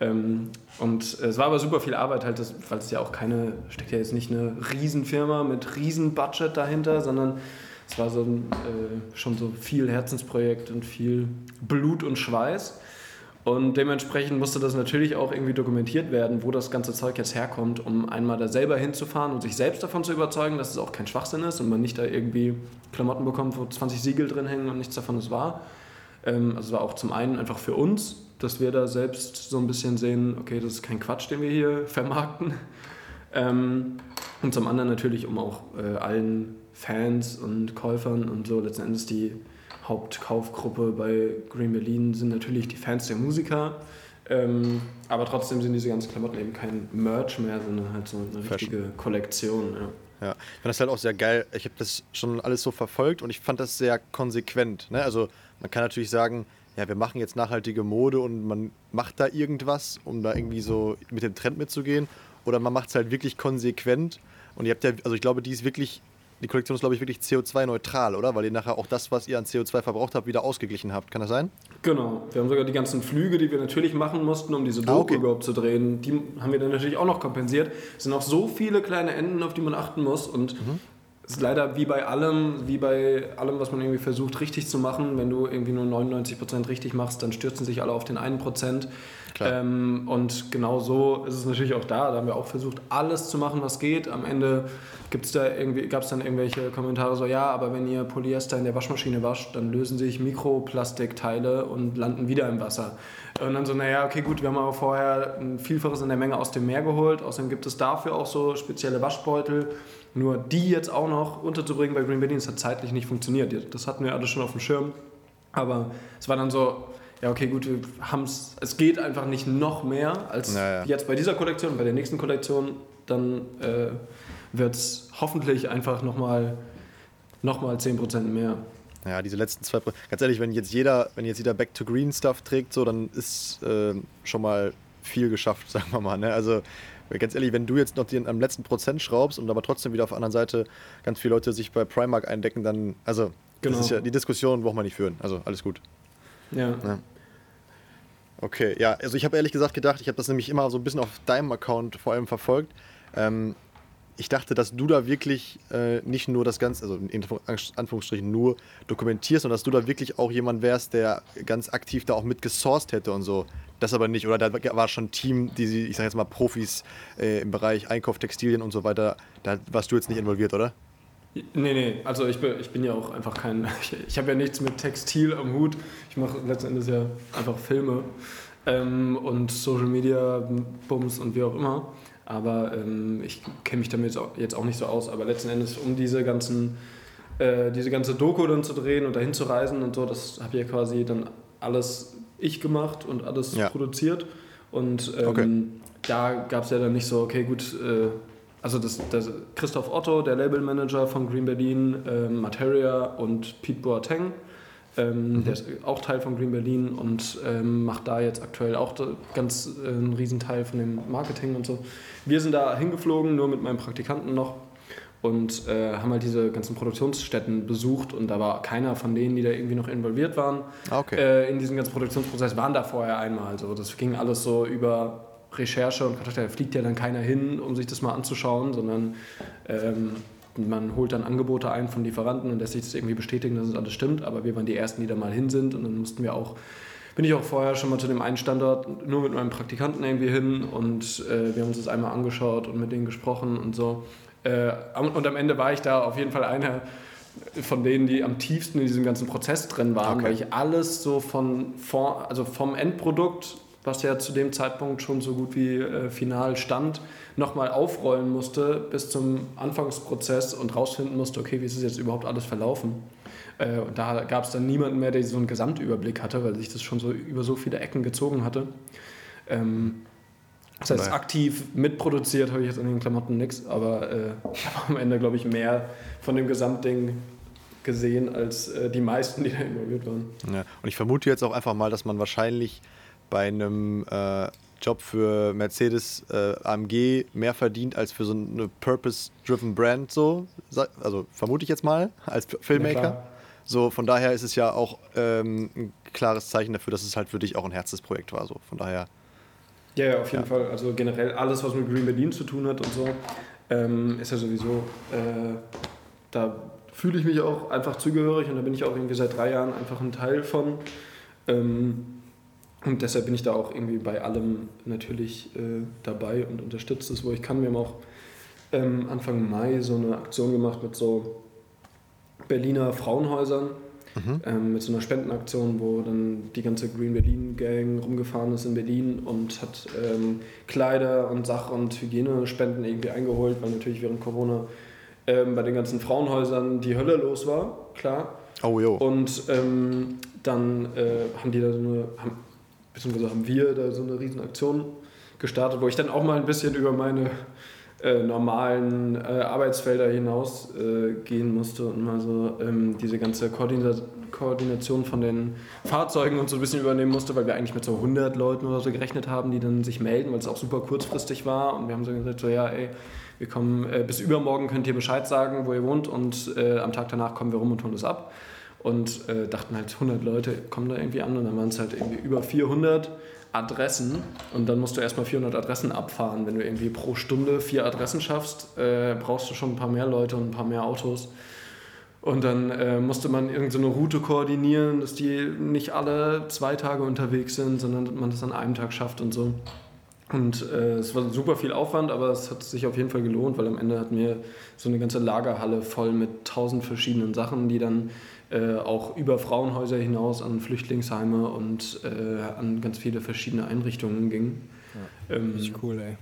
S3: Ähm, und es war aber super viel Arbeit, halt, weil es ja auch keine, steckt ja jetzt nicht eine Riesenfirma mit Riesenbudget dahinter, sondern es war so ein, äh, schon so viel Herzensprojekt und viel Blut und Schweiß. Und dementsprechend musste das natürlich auch irgendwie dokumentiert werden, wo das ganze Zeug jetzt herkommt, um einmal da selber hinzufahren und sich selbst davon zu überzeugen, dass es auch kein Schwachsinn ist und man nicht da irgendwie Klamotten bekommt, wo 20 Siegel drin hängen und nichts davon ist wahr. Ähm, also es war auch zum einen einfach für uns, dass wir da selbst so ein bisschen sehen, okay, das ist kein Quatsch, den wir hier vermarkten. Ähm, und zum anderen natürlich, um auch äh, allen Fans und Käufern und so letzten Endes die Hauptkaufgruppe bei Green Berlin sind natürlich die Fans der Musiker. Ähm, aber trotzdem sind diese ganzen Klamotten eben kein Merch mehr, sondern halt so eine Fashion. richtige Kollektion.
S2: Ja. ja, ich fand das halt auch sehr geil. Ich habe das schon alles so verfolgt und ich fand das sehr konsequent. Ne? Also man kann natürlich sagen, ja, wir machen jetzt nachhaltige Mode und man macht da irgendwas, um da irgendwie so mit dem Trend mitzugehen. Oder man macht es halt wirklich konsequent. Und ihr habt ja, also ich glaube, die ist wirklich die Kollektion ist, glaube ich, wirklich CO2-neutral, oder? Weil ihr nachher auch das, was ihr an CO2 verbraucht habt, wieder ausgeglichen habt. Kann das sein?
S3: Genau. Wir haben sogar die ganzen Flüge, die wir natürlich machen mussten, um diese Doku ah, okay. überhaupt zu drehen, die haben wir dann natürlich auch noch kompensiert. Es sind auch so viele kleine Enden, auf die man achten muss. Und mhm. es ist leider wie bei allem, wie bei allem, was man irgendwie versucht richtig zu machen, wenn du irgendwie nur 99% richtig machst, dann stürzen sich alle auf den einen Prozent. Ähm, und genau so ist es natürlich auch da. Da haben wir auch versucht, alles zu machen, was geht. Am Ende da gab es dann irgendwelche Kommentare so, ja, aber wenn ihr Polyester in der Waschmaschine wascht, dann lösen sich Mikroplastikteile und landen wieder im Wasser. Und dann so, naja, okay, gut, wir haben aber vorher ein Vielfaches in der Menge aus dem Meer geholt. Außerdem gibt es dafür auch so spezielle Waschbeutel. Nur die jetzt auch noch unterzubringen bei Green das hat zeitlich nicht funktioniert. Das hatten wir alle schon auf dem Schirm. Aber es war dann so, ja, okay, gut, wir haben's, es geht einfach nicht noch mehr als naja. jetzt bei dieser Kollektion. Bei der nächsten Kollektion, dann äh, wird es hoffentlich einfach nochmal noch mal 10% mehr.
S2: Ja, diese letzten zwei. Ganz ehrlich, wenn jetzt jeder, wenn jetzt jeder Back to Green Stuff trägt, so, dann ist äh, schon mal viel geschafft, sagen wir mal. Ne? Also ganz ehrlich, wenn du jetzt noch den, am letzten Prozent schraubst und aber trotzdem wieder auf der anderen Seite ganz viele Leute sich bei Primark eindecken, dann, also
S3: Genau.
S2: das ist ja die Diskussion braucht man nicht führen. Also alles gut.
S3: Ja.
S2: Ja. Okay, ja, also ich habe ehrlich gesagt gedacht, ich habe das nämlich immer so ein bisschen auf deinem Account vor allem verfolgt. Ähm, ich dachte, dass du da wirklich äh, nicht nur das Ganze, also in Anführungsstrichen nur dokumentierst, sondern dass du da wirklich auch jemand wärst, der ganz aktiv da auch mit gesourced hätte und so. Das aber nicht, oder da war schon ein Team, die, ich sage jetzt mal Profis äh, im Bereich Einkauf, Textilien und so weiter. Da warst du jetzt nicht involviert, oder?
S3: Nee, nee, also ich bin, ich bin ja auch einfach kein. Ich, ich habe ja nichts mit Textil am Hut. Ich mache letzten Endes ja einfach Filme ähm, und Social Media, Bums und wie auch immer. Aber ähm, ich kenne mich damit jetzt auch, nicht so aus. Aber letzten Endes, um diese ganzen, äh, diese ganze Doku dann zu drehen und dahin zu reisen und so, das habe ja quasi dann alles ich gemacht und alles
S2: Ja.
S3: produziert. Und ähm,
S2: Okay.
S3: da gab es ja dann nicht so, okay, gut, äh, also das, das Christoph Otto, der Labelmanager von Green Berlin, ähm, Materia und Pete Boateng, ähm, der ist auch Teil von Green Berlin und ähm, macht da jetzt aktuell auch ganz äh, einen Riesenteil von dem Marketing und so. Wir sind da hingeflogen, nur mit meinem Praktikanten noch und äh, haben halt diese ganzen Produktionsstätten besucht und da war keiner von denen, die da irgendwie noch involviert waren
S2: Ah, okay.
S3: äh, in diesem ganzen Produktionsprozess, waren da vorher einmal. Also das ging alles so über Recherche und Kontakt. Da fliegt ja dann keiner hin, um sich das mal anzuschauen, sondern ähm, man holt dann Angebote ein von Lieferanten und lässt sich das irgendwie bestätigen, dass es alles stimmt. Aber wir waren die Ersten, die da mal hin sind und dann mussten wir auch bin ich auch vorher schon mal zu dem einen Standort nur mit meinem Praktikanten irgendwie hin und äh, wir haben uns das einmal angeschaut und mit denen gesprochen und so. Äh, am- und am Ende war ich da auf jeden Fall einer von denen, die am tiefsten in diesem ganzen Prozess drin waren,
S2: Okay.
S3: weil ich alles so von vor, also vom Endprodukt, was ja zu dem Zeitpunkt schon so gut wie äh, final stand, nochmal aufrollen musste bis zum Anfangsprozess und rausfinden musste, okay, wie ist es jetzt überhaupt alles verlaufen. Äh, und da gab es dann niemanden mehr, der so einen Gesamtüberblick hatte, weil sich das schon so über so viele Ecken gezogen hatte. Ähm, das heißt,
S2: Naja.
S3: aktiv mitproduziert habe ich jetzt an den Klamotten nichts, aber äh, ich habe am Ende, glaube ich, mehr von dem Gesamtding gesehen als äh, die meisten, die da involviert waren.
S2: Ja. Und ich vermute jetzt auch einfach mal, dass man wahrscheinlich bei einem äh, Job für Mercedes äh, AMG mehr verdient als für so eine Purpose-driven Brand, so. Also vermute ich jetzt mal, als Filmmaker.
S3: klar.
S2: so, von daher ist es ja auch ähm, ein klares Zeichen dafür, dass es halt für dich auch ein Herzensprojekt war. So. Von daher,
S3: Ja, ja, auf jeden
S2: Ja.
S3: Fall. Also generell alles, was mit Green Berlin zu tun hat und so, ähm, ist ja sowieso, äh, da fühle ich mich auch einfach zugehörig und da bin ich auch irgendwie seit drei Jahren einfach ein Teil von. Ähm, und deshalb bin ich da auch irgendwie bei allem natürlich äh, dabei und unterstütze es, wo ich kann. Wir haben auch ähm, Anfang Mai so eine Aktion gemacht mit so Berliner Frauenhäusern, ähm, mit so einer Spendenaktion, wo dann die ganze Green Berlin Gang rumgefahren ist in Berlin und hat ähm, Kleider und Sach- und Hygienespenden irgendwie eingeholt, weil natürlich während Corona ähm, bei den ganzen Frauenhäusern die Hölle los war, klar.
S2: oh jo.
S3: Und ähm, dann äh, haben die da so eine, haben, beziehungsweise haben wir da so eine riesen Aktion gestartet, wo ich dann auch mal ein bisschen über meine äh, normalen äh, Arbeitsfelder hinaus äh, gehen musste und mal so ähm, diese ganze Koordina Koordination von den Fahrzeugen und so ein bisschen übernehmen musste, weil wir eigentlich mit so 100 Leuten oder so gerechnet haben, die dann sich melden, weil es auch super kurzfristig war. Und wir haben so gesagt, so ja, ey, wir kommen äh, bis übermorgen könnt ihr Bescheid sagen, wo ihr wohnt und äh, am Tag danach kommen wir rum und holen das ab und äh, dachten halt 100 Leute kommen da irgendwie an und dann waren es halt irgendwie über 400 Adressen und dann musst du erstmal 400 Adressen abfahren. Wenn du irgendwie pro Stunde vier Adressen schaffst, äh, brauchst du schon ein paar mehr Leute und ein paar mehr Autos. Und dann äh, musste man irgendeine so eine Route koordinieren, dass die nicht alle zwei Tage unterwegs sind, sondern dass man das an einem Tag schafft und so. Und äh, es war super viel Aufwand, aber es hat sich auf jeden Fall gelohnt, weil am Ende hatten wir so eine ganze Lagerhalle voll mit tausend verschiedenen Sachen, die dann äh, auch über Frauenhäuser hinaus an Flüchtlingsheime und äh, an ganz viele verschiedene Einrichtungen gingen. Ähm,
S1: Richtig cool, ey.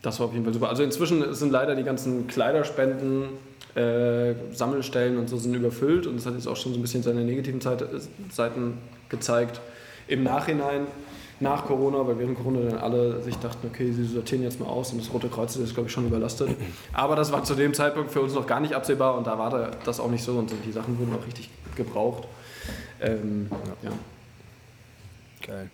S3: das war auf jeden Fall super. Also inzwischen sind leider die ganzen Kleiderspenden, äh, Sammelstellen und so sind überfüllt und das hat jetzt auch schon so ein bisschen seine negativen Seite, Seiten gezeigt. Im Nachhinein, nach Corona, weil während Corona dann alle sich dachten, okay, sie sortieren jetzt mal aus und das Rote Kreuz ist, glaube ich, schon überlastet. Aber das war zu dem Zeitpunkt für uns noch gar nicht absehbar und da war da- das auch nicht so und die Sachen wurden auch richtig gebraucht. Ähm, ja.
S1: Geil.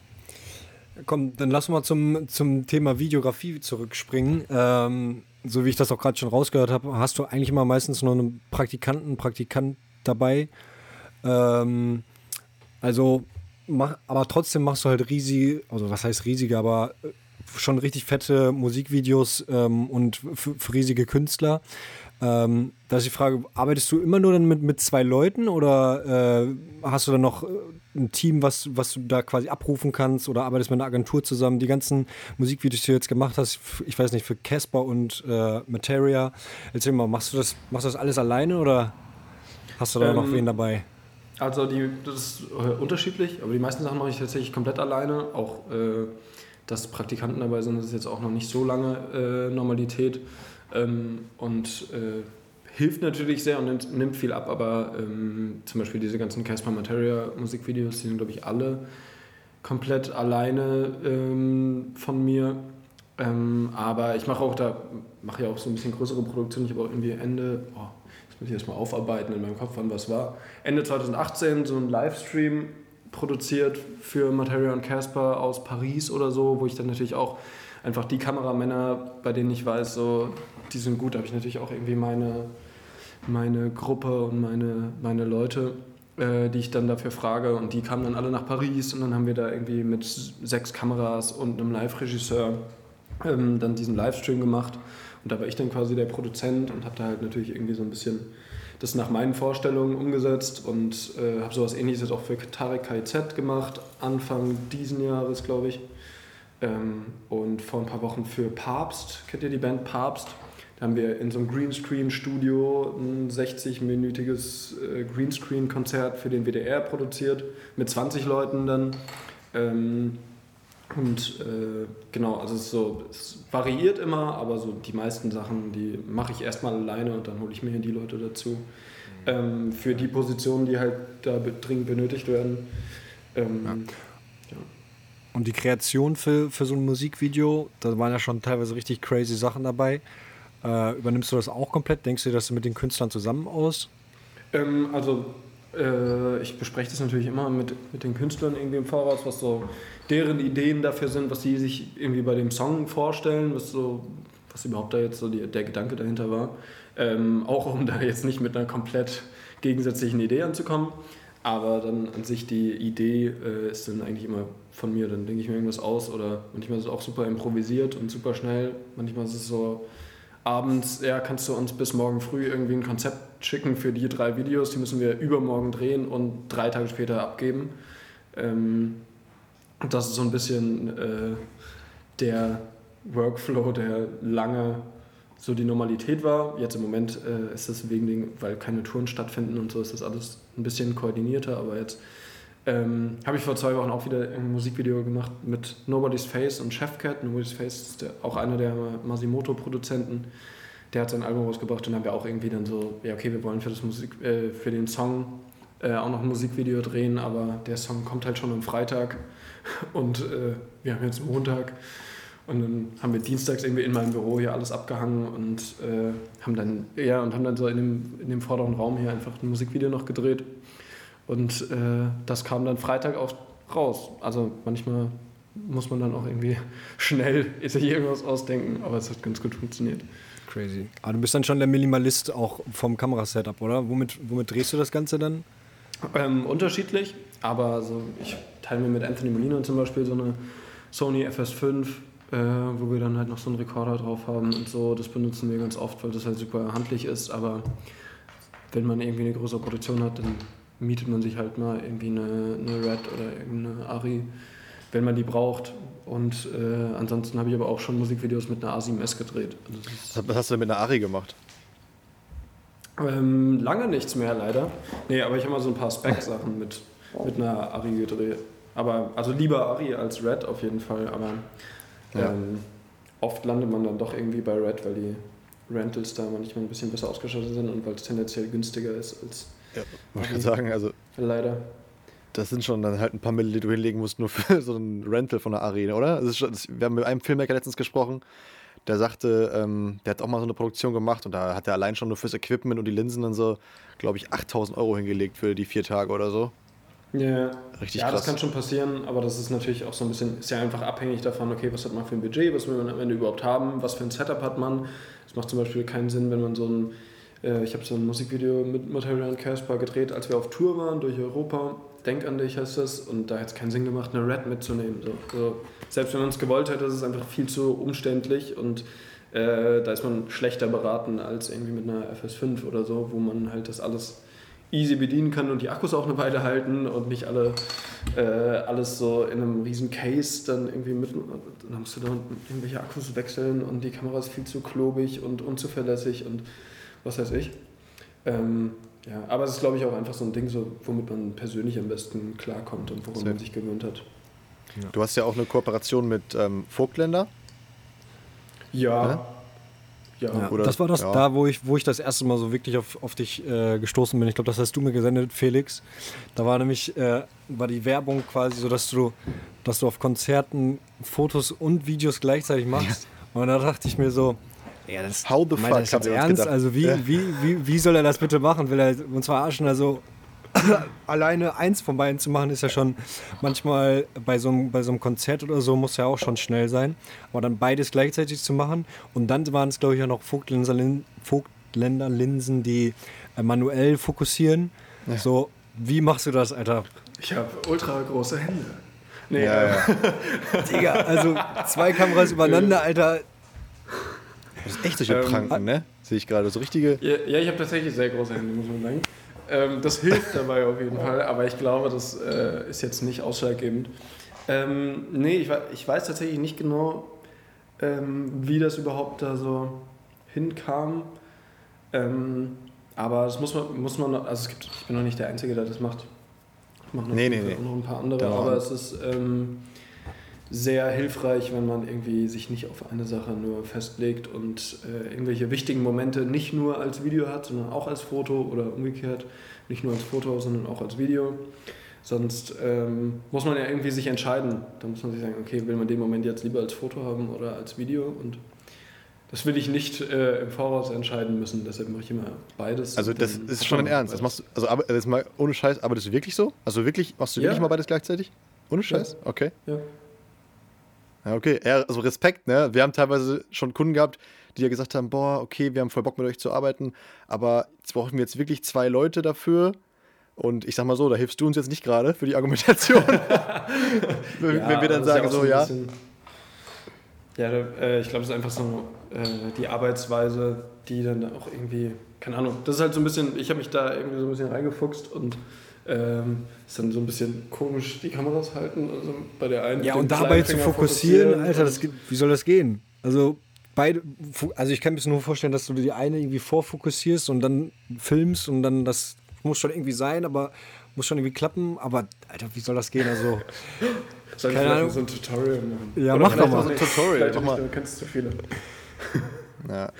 S1: Komm, dann lass mal zum, zum Thema Videografie zurückspringen. Ähm, so wie ich das auch gerade schon rausgehört habe, hast du eigentlich immer meistens nur einen Praktikanten, Praktikant dabei. Ähm, also, mach, aber trotzdem machst du halt riesige, also was heißt riesige, aber äh, schon richtig fette Musikvideos ähm, und für, riesige Künstler. Ähm, da ist die Frage, arbeitest du immer nur dann mit, mit zwei Leuten oder äh, hast du dann noch äh, ein Team, was, was du da quasi abrufen kannst oder arbeitest mit einer Agentur zusammen? Die ganzen Musikvideos, die du jetzt gemacht hast, ich weiß nicht, für Casper und äh, Materia, erzähl mal, machst du das, machst du das alles alleine oder hast du da noch
S3: Ähm,
S1: wen dabei?
S3: Also die, das ist äh, unterschiedlich, aber die meisten Sachen mache ich tatsächlich komplett alleine. Auch äh, dass Praktikanten dabei sind, das ist jetzt auch noch nicht so lange äh, Normalität. Ähm, und äh, hilft natürlich sehr und nimmt, nimmt viel ab, aber ähm, zum Beispiel diese ganzen Casper Materia Musikvideos, die sind glaube ich alle komplett alleine ähm, von mir. Ähm, aber ich mache auch da, mache ja auch so ein bisschen größere Produktionen. Ich habe auch irgendwie Ende, oh, muss ich erstmal aufarbeiten in meinem Kopf, wann was war. Ende 2018 so einen Livestream produziert für Materia und Casper aus Paris oder so, wo ich dann natürlich auch einfach die Kameramänner, bei denen ich weiß, so, die sind gut, da habe ich natürlich auch irgendwie meine, meine Gruppe und meine, meine Leute, äh, die ich dann dafür frage. Und die kamen dann alle nach Paris und dann haben wir da irgendwie mit sechs Kameras und einem Live-Regisseur ähm, dann diesen Livestream gemacht. Und da war ich dann quasi der Produzent und habe da halt natürlich irgendwie so ein bisschen das nach meinen Vorstellungen umgesetzt und äh, habe sowas ähnliches jetzt auch für Tarek KIZ gemacht, Anfang diesen Jahres, glaube ich. Ähm, und vor ein paar Wochen für Papst, kennt ihr die Band Papst? Da haben wir in so einem Greenscreen-Studio ein 60-minütiges äh, Greenscreen-Konzert für den WDR produziert, mit 20 Leuten dann. Ähm, und äh, genau, also es, ist so, es variiert immer, aber so die meisten Sachen, die mache ich erstmal alleine und dann hole ich mir die Leute dazu. Ähm, für die Positionen, die halt da dringend benötigt werden. Ähm,
S1: Und die Kreation für, für so ein Musikvideo, da waren ja schon teilweise richtig crazy Sachen dabei. Äh, übernimmst du das auch komplett? Denkst du das mit den Künstlern zusammen aus?
S3: Ähm, also äh, ich bespreche das natürlich immer mit, mit den Künstlern irgendwie im Voraus, was so deren Ideen dafür sind, was sie sich irgendwie bei dem Song vorstellen, was so, was überhaupt da jetzt so die, der Gedanke dahinter war. Ähm, auch um da jetzt nicht mit einer komplett gegensätzlichen Idee anzukommen. Aber dann an sich die Idee äh, ist dann eigentlich immer von mir. Dann denke ich mir irgendwas aus oder manchmal ist es auch super improvisiert und super schnell. Manchmal ist es so, abends, ja, kannst du uns bis morgen früh irgendwie ein Konzept schicken für die drei Videos, die müssen wir übermorgen drehen und drei Tage später abgeben. Ähm, das ist so ein bisschen äh, der Workflow, der lange so die Normalität war. Jetzt im Moment äh, ist das wegen den, weil keine Touren stattfinden und so, ist das alles ein bisschen koordinierter, aber jetzt ähm, habe ich vor zwei Wochen auch wieder ein Musikvideo gemacht mit Nobody's Face und Chefcat. Nobody's Face ist der, auch einer der Masimoto-Produzenten. Der hat sein Album rausgebracht und dann haben wir auch irgendwie dann so, ja okay, wir wollen für, das Musik, äh, für den Song äh, auch noch ein Musikvideo drehen, aber der Song kommt halt schon am Freitag und äh, wir haben jetzt Montag. Und dann haben wir dienstags irgendwie in meinem Büro hier alles abgehangen und äh, haben dann, ja, und haben dann so in dem, in dem vorderen Raum hier einfach ein Musikvideo noch gedreht. Und äh, das kam dann Freitag auch raus. Also manchmal muss man dann auch irgendwie schnell sich irgendwas ausdenken, aber es hat ganz gut funktioniert.
S1: Crazy. Aber du bist dann schon der Minimalist auch vom Kamerasetup, oder? Womit, womit drehst du das Ganze dann?
S3: Ähm, unterschiedlich, aber so, ich teile mir mit Anthony Molino zum Beispiel so eine Sony FS5, äh, wo wir dann halt noch so einen Rekorder drauf haben und so. Das benutzen wir ganz oft, weil das halt super handlich ist, aber wenn man irgendwie eine größere Produktion hat, dann mietet man sich halt mal irgendwie eine, eine Red oder irgendeine Ari, wenn man die braucht. Und äh, ansonsten habe ich aber auch schon Musikvideos mit einer A7S gedreht. Also
S2: Was hast du denn mit einer Ari gemacht?
S3: ähm, lange nichts mehr, leider. Nee, aber ich habe mal so ein paar Spec-Sachen mit, mit einer Ari gedreht. Aber, also lieber Ari als Red auf jeden Fall, aber
S2: Ja.
S3: ähm, oft landet man dann doch irgendwie bei Red, weil die Rentals da manchmal ein bisschen besser ausgestattet sind und weil es tendenziell günstiger ist als
S2: Ja, ich gerade sagen, also
S3: leider.
S2: das sind schon dann halt ein paar Mittel, die du hinlegen musst, nur für so ein Rental von einer Ari, oder? Das ist schon, das, wir haben mit einem Filmmaker letztens gesprochen, der sagte, ähm, der hat auch mal so eine Produktion gemacht und da hat er allein schon nur fürs Equipment und die Linsen und so, glaube ich, 8000 Euro hingelegt für die vier Tage oder so.
S3: Ja,
S2: Richtig
S3: ja das
S2: krass.
S3: kann schon passieren, aber das ist natürlich auch so ein bisschen, ist ja einfach abhängig davon, okay, was hat man für ein Budget, was will man am Ende überhaupt haben, was für ein Setup hat man. Es macht zum Beispiel keinen Sinn, wenn man so ein, äh, ich habe so ein Musikvideo mit Material und Casper gedreht, als wir auf Tour waren durch Europa. Denk an dich heißt das und da hätte es keinen Sinn gemacht, eine Red mitzunehmen. So. So, selbst wenn man es gewollt hätte, ist es einfach viel zu umständlich und äh, da ist man schlechter beraten als irgendwie mit einer FS5 oder so, wo man halt das alles easy bedienen kann und die Akkus auch eine Weile halten und nicht alle äh, alles so in einem riesen Case dann irgendwie mit dann musst du dann irgendwelche Akkus wechseln und die Kamera ist viel zu klobig und unzuverlässig und was weiß ich. Ähm, ja, aber es ist glaube ich auch einfach so ein Ding, so, womit man persönlich am besten klarkommt und woran man sich gewöhnt hat.
S2: Du hast ja auch eine Kooperation mit ähm, Vogtländer.
S3: Ja.
S2: Ne?
S3: Ja.
S1: Ja,
S2: Oder-
S1: das war das
S2: ja.
S1: da, wo ich, wo ich das erste Mal so wirklich auf, auf dich äh, gestoßen bin. Ich glaube, das hast du mir gesendet, Felix. Da war nämlich äh, war die Werbung quasi so, dass du, dass du auf Konzerten Fotos und Videos gleichzeitig machst. Und da dachte ich mir so, ja, das
S2: How the fuck,
S1: das jetzt ernst? Also wie,
S2: Ja.
S1: wie, wie, wie soll er das bitte machen? Will er uns verarschen? Also alleine eins von beiden zu machen, ist ja schon manchmal bei so, einem, bei so einem Konzert oder so muss ja auch schon schnell sein. Aber dann beides gleichzeitig zu machen und dann waren es, glaube ich, auch noch Vogtländer- Vogtländerlinsen, die äh, manuell fokussieren. So, wie machst du das, Alter?
S3: Ich habe ultra große Hände. Nee,
S2: Ja,
S3: äh,
S2: ja.
S1: Digga, also zwei Kameras übereinander, Alter.
S2: Das ist echt solche
S3: Ähm,
S2: Pranken, ne? Sehe ich gerade. So richtige.
S3: Ja, ja, ich habe tatsächlich sehr große Hände, muss man sagen. Ähm, das hilft dabei auf jeden Fall, aber ich glaube, das äh, ist jetzt nicht ausschlaggebend. Ähm, nee, ich, ich weiß tatsächlich nicht genau, ähm, wie das überhaupt da so hinkam. Ähm, aber das muss man, muss man, noch- also es gibt, ich bin noch nicht der Einzige, der das macht. Ich mache noch,
S2: Nee, nee, nee.
S3: noch ein paar andere,
S2: Da
S3: aber es ist ähm, sehr hilfreich, wenn man irgendwie sich nicht auf eine Sache nur festlegt und äh, irgendwelche wichtigen Momente nicht nur als Video hat, sondern auch als Foto oder umgekehrt, nicht nur als Foto, sondern auch als Video. Sonst ähm, muss man ja irgendwie sich entscheiden. Da muss man sich sagen, okay, will man den Moment jetzt lieber als Foto haben oder als Video? Und das will ich nicht äh, im Voraus entscheiden müssen. Deshalb mache ich immer beides.
S2: Also das ist schon dein Ernst. Das machst du, also aber, das mal ohne Scheiß, arbeitest du wirklich so? Also wirklich, machst du
S3: Ja.
S2: wirklich mal beides gleichzeitig? Ohne Scheiß? Okay.
S3: Ja.
S2: Ja, okay. Ja, also Respekt, ne? Wir haben teilweise schon Kunden gehabt, die ja gesagt haben, boah, okay, wir haben voll Bock mit euch zu arbeiten, aber jetzt brauchen wir jetzt wirklich zwei Leute dafür. Und ich sag mal so, da hilfst du uns jetzt nicht gerade für die Argumentation. wenn,
S3: Ja,
S2: wenn wir dann sagen,
S3: auch
S2: so,
S3: ein
S2: ja.
S3: Ja, äh, ich glaube, es ist einfach so äh, die Arbeitsweise, die dann auch irgendwie, keine Ahnung, das ist halt so ein bisschen, ich habe mich da irgendwie so ein bisschen reingefuchst und ähm, ist dann so ein bisschen komisch, die Kameras halten. Also bei der einen
S1: Ja, und dabei zu fokussieren, Alter, das, wie soll das gehen? Also beide, also ich kann mir das nur vorstellen, dass du die eine irgendwie vorfokussierst und dann filmst und dann das muss schon irgendwie sein, aber muss schon irgendwie klappen. Aber Alter, wie soll das gehen? Also
S3: Soll ich
S1: keine Ahnung.
S3: so ein Tutorial machen?
S1: Ja,
S3: Oder
S1: mach doch mal.
S3: nicht.
S2: So ein Tutorial, mach
S3: nicht,
S2: mal.
S3: Du kennst zu viele.
S2: Ja.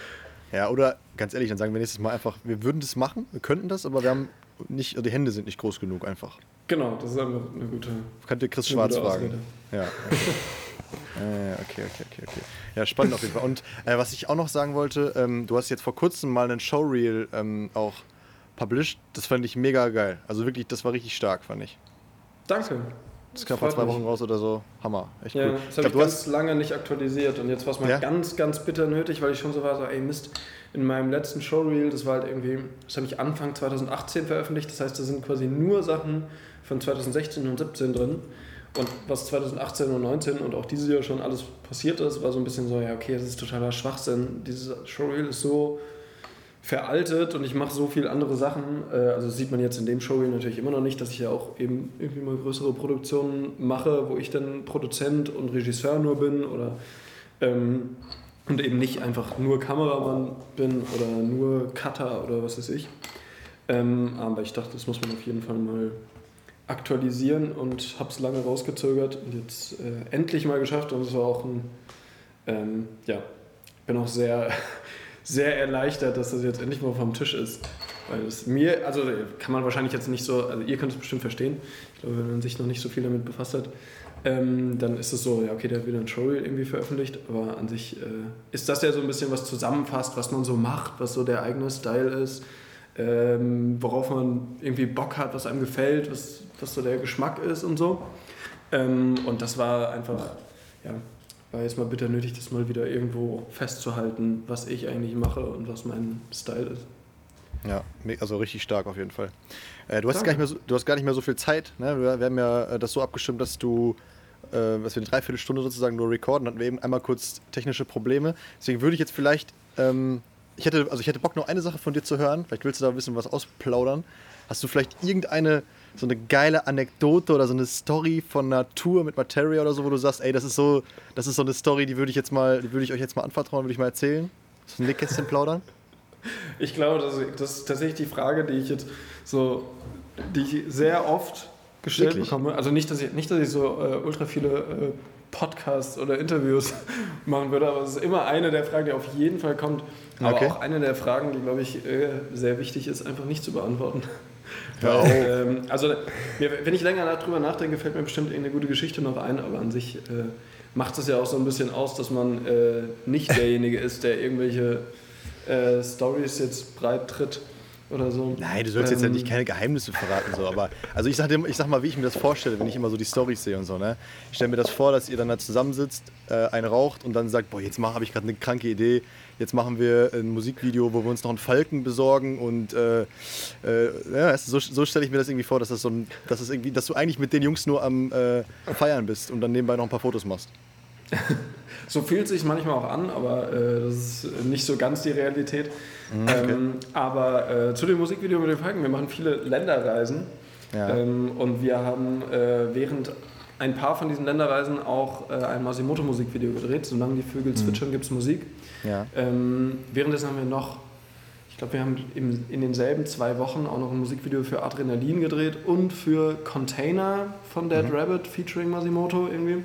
S2: ja, oder ganz ehrlich, dann sagen wir nächstes Mal einfach, wir würden das machen, wir könnten das, aber wir haben nicht, die Hände sind nicht groß genug einfach.
S3: Genau, das ist einfach eine gute.
S2: Könnt ihr Chris Schwarz fragen. Ja. Okay. okay, okay, okay, okay. Ja, spannend auf jeden Fall. Und äh, was ich auch noch sagen wollte, ähm, du hast jetzt vor kurzem mal einen Showreel ähm, auch published. Das fand ich mega geil. Also wirklich, das war richtig stark, fand ich.
S3: Danke.
S2: Das kam vor zwei. Wochen raus oder so. Hammer. Echt
S3: Ja,
S2: cool.
S3: das
S2: Ich
S3: habe
S2: glaub,
S3: ich ganz
S2: hast,
S3: lange nicht aktualisiert und jetzt war es mal
S2: Ja?
S3: ganz, ganz bitter nötig, weil ich schon so war, so, ey Mist, in meinem letzten Showreel, das war halt irgendwie, das habe ich Anfang 2018 veröffentlicht, das heißt, da sind quasi nur Sachen von 2016 und 17 drin und was 2018 und 19 und auch dieses Jahr schon alles passiert ist, war so ein bisschen so, ja okay, das ist totaler Schwachsinn, dieses Showreel ist so veraltet und ich mache so viel andere Sachen. Äh, Also das sieht man jetzt in dem Showreel natürlich immer noch nicht, dass ich ja auch eben irgendwie mal größere Produktionen mache, wo ich dann Produzent und Regisseur nur bin oder ähm, und eben nicht einfach nur Kameramann bin oder nur Cutter oder was weiß ich. Ähm, aber ich dachte, das muss man auf jeden Fall mal aktualisieren und habe es lange rausgezögert und jetzt äh, endlich mal geschafft und es war auch ein, ähm, ja, bin auch sehr, sehr erleichtert, dass das jetzt endlich mal vom Tisch ist. Weil es mir, also kann man wahrscheinlich jetzt nicht so, also ihr könnt es bestimmt verstehen. Ich glaube, wenn man sich noch nicht so viel damit befasst hat, ähm, dann ist es so, ja, okay, der wieder ein Showreel irgendwie veröffentlicht, aber an sich äh, ist das ja so ein bisschen was zusammenfasst, was man so macht, was so der eigene Style ist, ähm, worauf man irgendwie Bock hat, was einem gefällt, was, was so der Geschmack ist und so. Ähm, und das war einfach, ja, war jetzt mal bitter nötig, das mal wieder irgendwo festzuhalten, was ich eigentlich mache und was mein Style ist.
S2: Ja, also richtig stark auf jeden Fall. Äh, du, hast gar nicht mehr so, du hast gar nicht mehr so viel Zeit. Ne? Wir, wir haben ja äh, das so abgestimmt, dass du, äh, dass wir eine Dreiviertelstunde sozusagen nur recorden, hatten wir eben einmal kurz technische Probleme. Deswegen würde ich jetzt vielleicht, ähm, ich hätte, also ich hätte Bock, noch eine Sache von dir zu hören. Vielleicht willst du da ein bisschen was ausplaudern. Hast du vielleicht irgendeine so eine geile Anekdote oder so eine Story von einer Tour mit Materia oder so, wo du sagst, ey, das ist so, das ist so eine Story, die würde ich jetzt mal, die würde ich euch jetzt mal anvertrauen, würde ich mal erzählen? So ein Nähkästchen plaudern?
S3: Ich glaube, das, das ist tatsächlich die Frage, die ich jetzt so, die ich sehr oft gestellt
S2: Wirklich?
S3: bekomme. Also nicht, dass ich, nicht, dass ich so äh, ultra viele äh, Podcasts oder Interviews machen würde, aber es ist immer eine der Fragen, die auf jeden Fall kommt. Aber
S2: Okay.
S3: auch eine der Fragen, die, glaube ich, äh, sehr wichtig ist, einfach nicht zu beantworten.
S2: Auf.
S3: ähm, also, wenn ich länger drüber nachdenke, fällt mir bestimmt irgendeine gute Geschichte noch ein, aber an sich äh, macht es ja auch so ein bisschen aus, dass man äh, nicht derjenige ist, der irgendwelche äh, Stories jetzt breit tritt oder so.
S2: Nein, du sollst jetzt ja
S3: Ähm,
S2: nicht keine Geheimnisse verraten, so, aber also ich sag, dir, ich sag mal, wie ich mir das vorstelle, wenn ich immer so die Storys sehe und so, ne? Ich stelle mir das vor, dass ihr dann da zusammensitzt, äh, einen raucht und dann sagt, boah, jetzt habe ich gerade eine kranke Idee, jetzt machen wir ein Musikvideo, wo wir uns noch einen Falken besorgen und äh, äh, ja, so, so stelle ich mir das irgendwie vor, dass das so ein, dass das irgendwie, dass du eigentlich mit den Jungs nur am äh, Feiern bist und dann nebenbei noch ein paar Fotos machst.
S3: So fühlt sich manchmal auch an, aber äh, das ist nicht so ganz die Realität.
S2: Mhm,
S3: ähm, aber äh, zu dem Musikvideo mit den Falken, wir machen viele Länderreisen
S2: Ja.
S3: ähm, und wir haben äh, während ein paar von diesen Länderreisen auch äh, ein Masimoto-Musikvideo gedreht. Solange die
S2: Mhm.
S3: Vögel zwitschern, gibt es Musik.
S2: Ja.
S3: Ähm, währenddessen haben wir noch, ich glaube, wir haben im, in denselben zwei Wochen auch noch ein Musikvideo für Adrenalin gedreht und für Container von Dead
S2: Mhm.
S3: Rabbit featuring Masimoto irgendwie.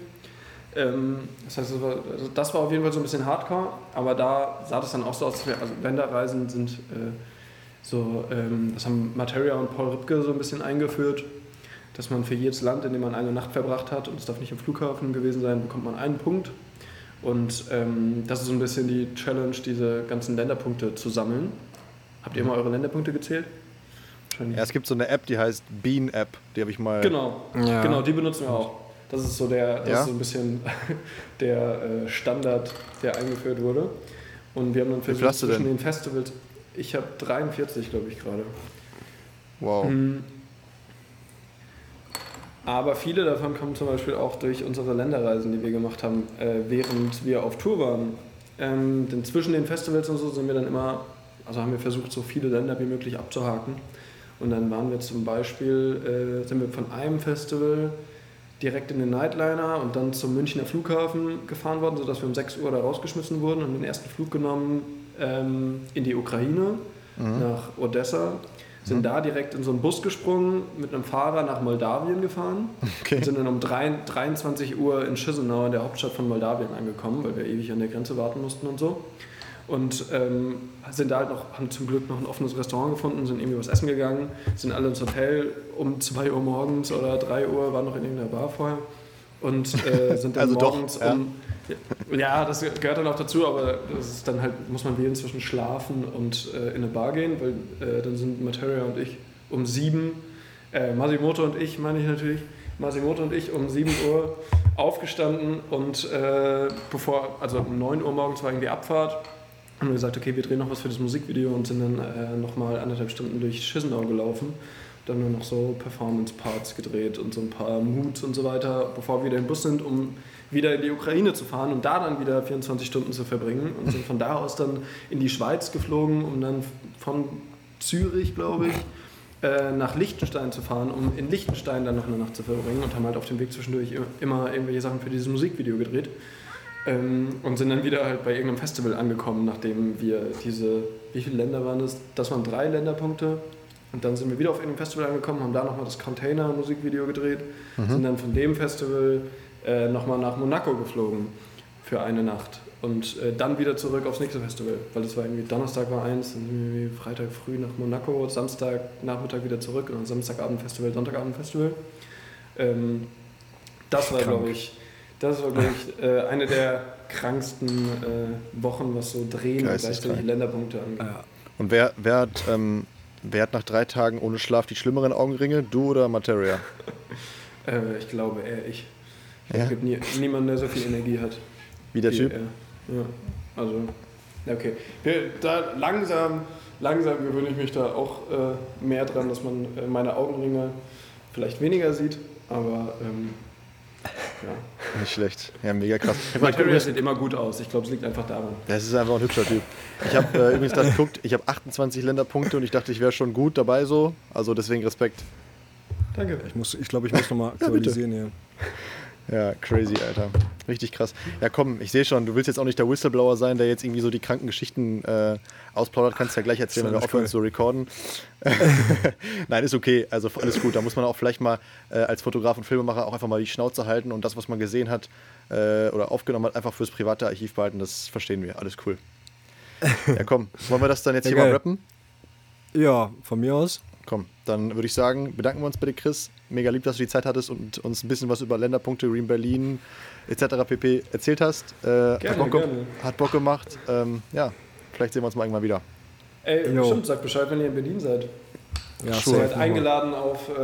S3: Ähm, das heißt, das war, also das war auf jeden Fall so ein bisschen Hardcore, aber da sah das dann auch so aus, dass wir, also Länderreisen sind äh, so, ähm, das haben Materia und Paul Ripke so ein bisschen eingeführt, dass man für jedes Land, in dem man eine Nacht verbracht hat, und es darf nicht im Flughafen gewesen sein, bekommt man einen Punkt. Und ähm, das ist so ein bisschen die Challenge, diese ganzen Länderpunkte zu sammeln. Habt ihr mal eure Länderpunkte gezählt? Wahrscheinlich.
S2: ja, es gibt so eine App, die heißt Bean App, die habe ich mal.
S3: Genau,
S1: Ja.
S3: genau, die benutzen wir auch. Das ist so der, das
S2: Ja?
S3: ist so ein bisschen der äh, Standard, der eingeführt wurde. Und wir haben dann versucht
S2: hast du
S3: zwischen
S2: denn?
S3: den Festivals. Ich habe 43, glaube ich, gerade.
S2: Wow.
S3: Mhm. Aber viele davon kommen zum Beispiel auch durch unsere Länderreisen, die wir gemacht haben, äh, während wir auf Tour waren. Ähm, denn zwischen den Festivals und so sind wir dann immer, also haben wir versucht, so viele Länder wie möglich abzuhaken. Und dann waren wir zum Beispiel, äh, sind wir von einem Festival direkt in den Nightliner und dann zum Münchner Flughafen gefahren worden, sodass wir um 6 Uhr da rausgeschmissen wurden und den ersten Flug genommen ähm, in die Ukraine, nach Odessa. Sind da direkt in so einen Bus gesprungen, mit einem Fahrer nach Moldawien gefahren
S2: Okay.
S3: sind dann um drei- 23 Uhr in Chisinau, in der Hauptstadt von Moldawien, angekommen, weil wir ewig an der Grenze warten mussten und so. Und ähm, sind da halt noch, haben zum Glück noch ein offenes Restaurant gefunden, sind irgendwie was essen gegangen, sind alle ins Hotel um 2 Uhr morgens oder 3 Uhr, waren noch in irgendeiner Bar vorher und äh, sind dann
S2: Also doch,
S3: morgens
S2: ja.
S3: um. Ja, das gehört dann auch dazu, aber das ist dann halt, muss man wählen zwischen Schlafen und äh, in eine Bar gehen, weil äh, dann sind Materia und ich um 7, äh, Masimoto und ich, meine ich natürlich, Masimoto und ich um 7 Uhr aufgestanden und äh, bevor, also um 9 Uhr morgens war irgendwie Abfahrt, haben wir gesagt, okay, wir drehen noch was für das Musikvideo und sind dann äh, nochmal anderthalb Stunden durch Chisinau gelaufen. Dann nur noch so Performance-Parts gedreht und so ein paar Moods und so weiter, bevor wir wieder im Bus sind, um wieder in die Ukraine zu fahren und da dann wieder 24 Stunden zu verbringen. Und sind von da aus dann in die Schweiz geflogen, um dann von Zürich, glaube ich, äh, nach Liechtenstein zu fahren, um in Liechtenstein dann noch eine Nacht zu verbringen und haben halt auf dem Weg zwischendurch immer irgendwelche Sachen für dieses Musikvideo gedreht. Ähm, und sind dann wieder halt bei irgendeinem Festival angekommen, nachdem wir diese, wie viele Länder waren das? Das waren drei Länderpunkte. Und dann sind wir wieder auf irgendeinem Festival angekommen, haben da nochmal das Container-Musikvideo gedreht, sind dann von dem Festival äh, nochmal nach Monaco geflogen. für eine Nacht. Und äh, dann wieder zurück aufs nächste Festival. Weil das war irgendwie Donnerstag war eins, dann Freitag früh nach Monaco, Samstag Nachmittag wieder zurück und dann Samstagabend Festival, Sonntagabend Festival. Ähm, das war, glaube ich, das war, glaube ich, äh, eine der kranksten äh, Wochen, was so Drehen und gleichzeitig Länderpunkte angeht.
S1: Ja.
S2: Und wer, wer, hat, ähm, wer hat nach drei Tagen ohne Schlaf die schlimmeren Augenringe? Du oder Materia?
S3: Äh, ich glaube eher ich.
S2: Ja?
S3: Es gibt nie, niemanden, der so viel Energie hat.
S2: Wie der
S3: wie
S2: Typ?
S3: er. Ja, also, ja, okay. Da langsam, langsam gewöhne ich mich da auch äh, mehr dran, dass man äh, meine Augenringe vielleicht weniger sieht, aber ähm, ja.
S2: Nicht schlecht. Ja, mega krass.
S3: Materia sieht immer gut aus. Ich glaube, es liegt einfach daran.
S2: Das ist einfach ein hübscher Typ. Ich habe äh, übrigens gerade geguckt, ich habe 28 Länderpunkte und ich dachte, ich wäre schon gut dabei so. Also deswegen Respekt.
S3: Danke.
S1: Ich glaube, ich, glaub, ich muss nochmal aktualisieren hier.
S2: Ja, crazy, Alter. Richtig krass. Ja, komm, ich sehe schon, du willst jetzt auch nicht der Whistleblower sein, der jetzt irgendwie so die kranken Geschichten äh, ausplaudert. Kannst ja gleich erzählen, wenn wir aufhören
S1: cool.
S2: zu recorden. Nein, ist okay. Also alles gut. Da muss man auch vielleicht mal äh, als Fotograf und Filmemacher auch einfach mal die Schnauze halten und das, was man gesehen hat äh, oder aufgenommen hat, einfach fürs private Archiv behalten. Das verstehen wir. Alles cool. Ja, komm. Wollen wir das dann jetzt
S1: Ja,
S2: hier mal
S1: geil.
S2: rappen?
S1: Ja, von mir aus.
S2: Komm, dann würde ich sagen, bedanken wir uns bei dir, Chris. Mega lieb, dass du die Zeit hattest und uns ein bisschen was über Länderpunkte, Green Berlin etc. pp. erzählt hast. Äh, hat,
S3: Gerne,
S2: Bock, ge-
S3: gerne.
S2: hat Bock gemacht. Ähm, ja, vielleicht sehen wir uns mal irgendwann wieder.
S3: Ey,
S1: Jo.
S3: stimmt, sagt Bescheid, wenn ihr in Berlin seid.
S1: Ja,
S2: Sure.
S3: Ihr
S1: safe
S3: seid eingeladen auf äh,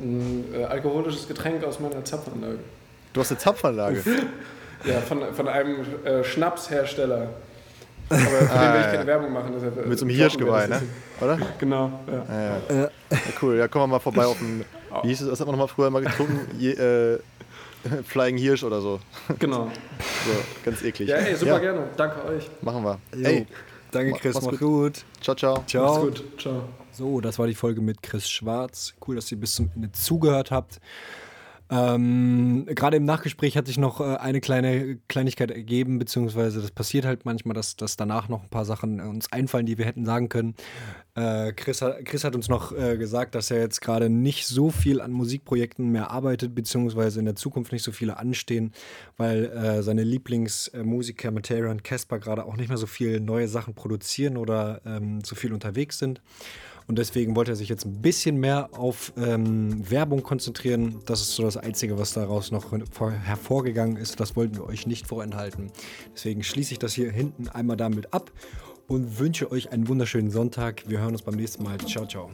S3: ein äh, alkoholisches Getränk aus meiner Zapfanlage.
S2: Du hast eine Zapfanlage.
S3: Ja, von, von einem äh, Schnapshersteller. Aber für den will
S2: Ah,
S3: ich
S2: ja.
S3: keine Werbung machen. Deshalb, äh,
S2: Mit so einem Hirschgeweih, ne? Oder?
S3: Genau, ja.
S2: Ja, ja. ja, cool. Ja, kommen wir mal vorbei auf ein. Wie hieß es? Was hat man nochmal früher mal getrunken? Je, äh, Flying Hirsch oder so.
S3: Genau.
S2: so. Ganz eklig.
S3: Ja, ey, super
S2: Ja,
S3: gerne. Danke euch.
S2: Machen wir.
S1: Jo.
S2: Ey,
S1: Danke, Chris.
S2: mach's
S1: Mach gut.
S2: ciao, ciao.
S1: Ciao.
S3: Macht's gut. Ciao.
S1: So, das war die Folge mit Chris Schwarz. Cool, dass ihr bis zum Ende zugehört habt. Ähm, Gerade im Nachgespräch hat sich noch äh, eine kleine Kleinigkeit ergeben, beziehungsweise das passiert halt manchmal, dass, dass danach noch ein paar Sachen äh, uns einfallen, die wir hätten sagen können. Äh, Chris, hat, Chris hat uns noch äh, gesagt, dass er jetzt gerade nicht so viel an Musikprojekten mehr arbeitet, beziehungsweise in der Zukunft nicht so viele anstehen, weil äh, seine Lieblingsmusiker Materia und Casper gerade auch nicht mehr so viel neue Sachen produzieren oder ähm, so viel unterwegs sind. Und deswegen wollte er sich jetzt ein bisschen mehr auf ähm, Werbung konzentrieren. Das ist so das Einzige, was daraus noch vor- hervorgegangen ist. Das wollten wir euch nicht vorenthalten. Deswegen schließe ich das hier hinten einmal damit ab und wünsche euch einen wunderschönen Sonntag. Wir hören uns beim nächsten Mal. Ciao, ciao.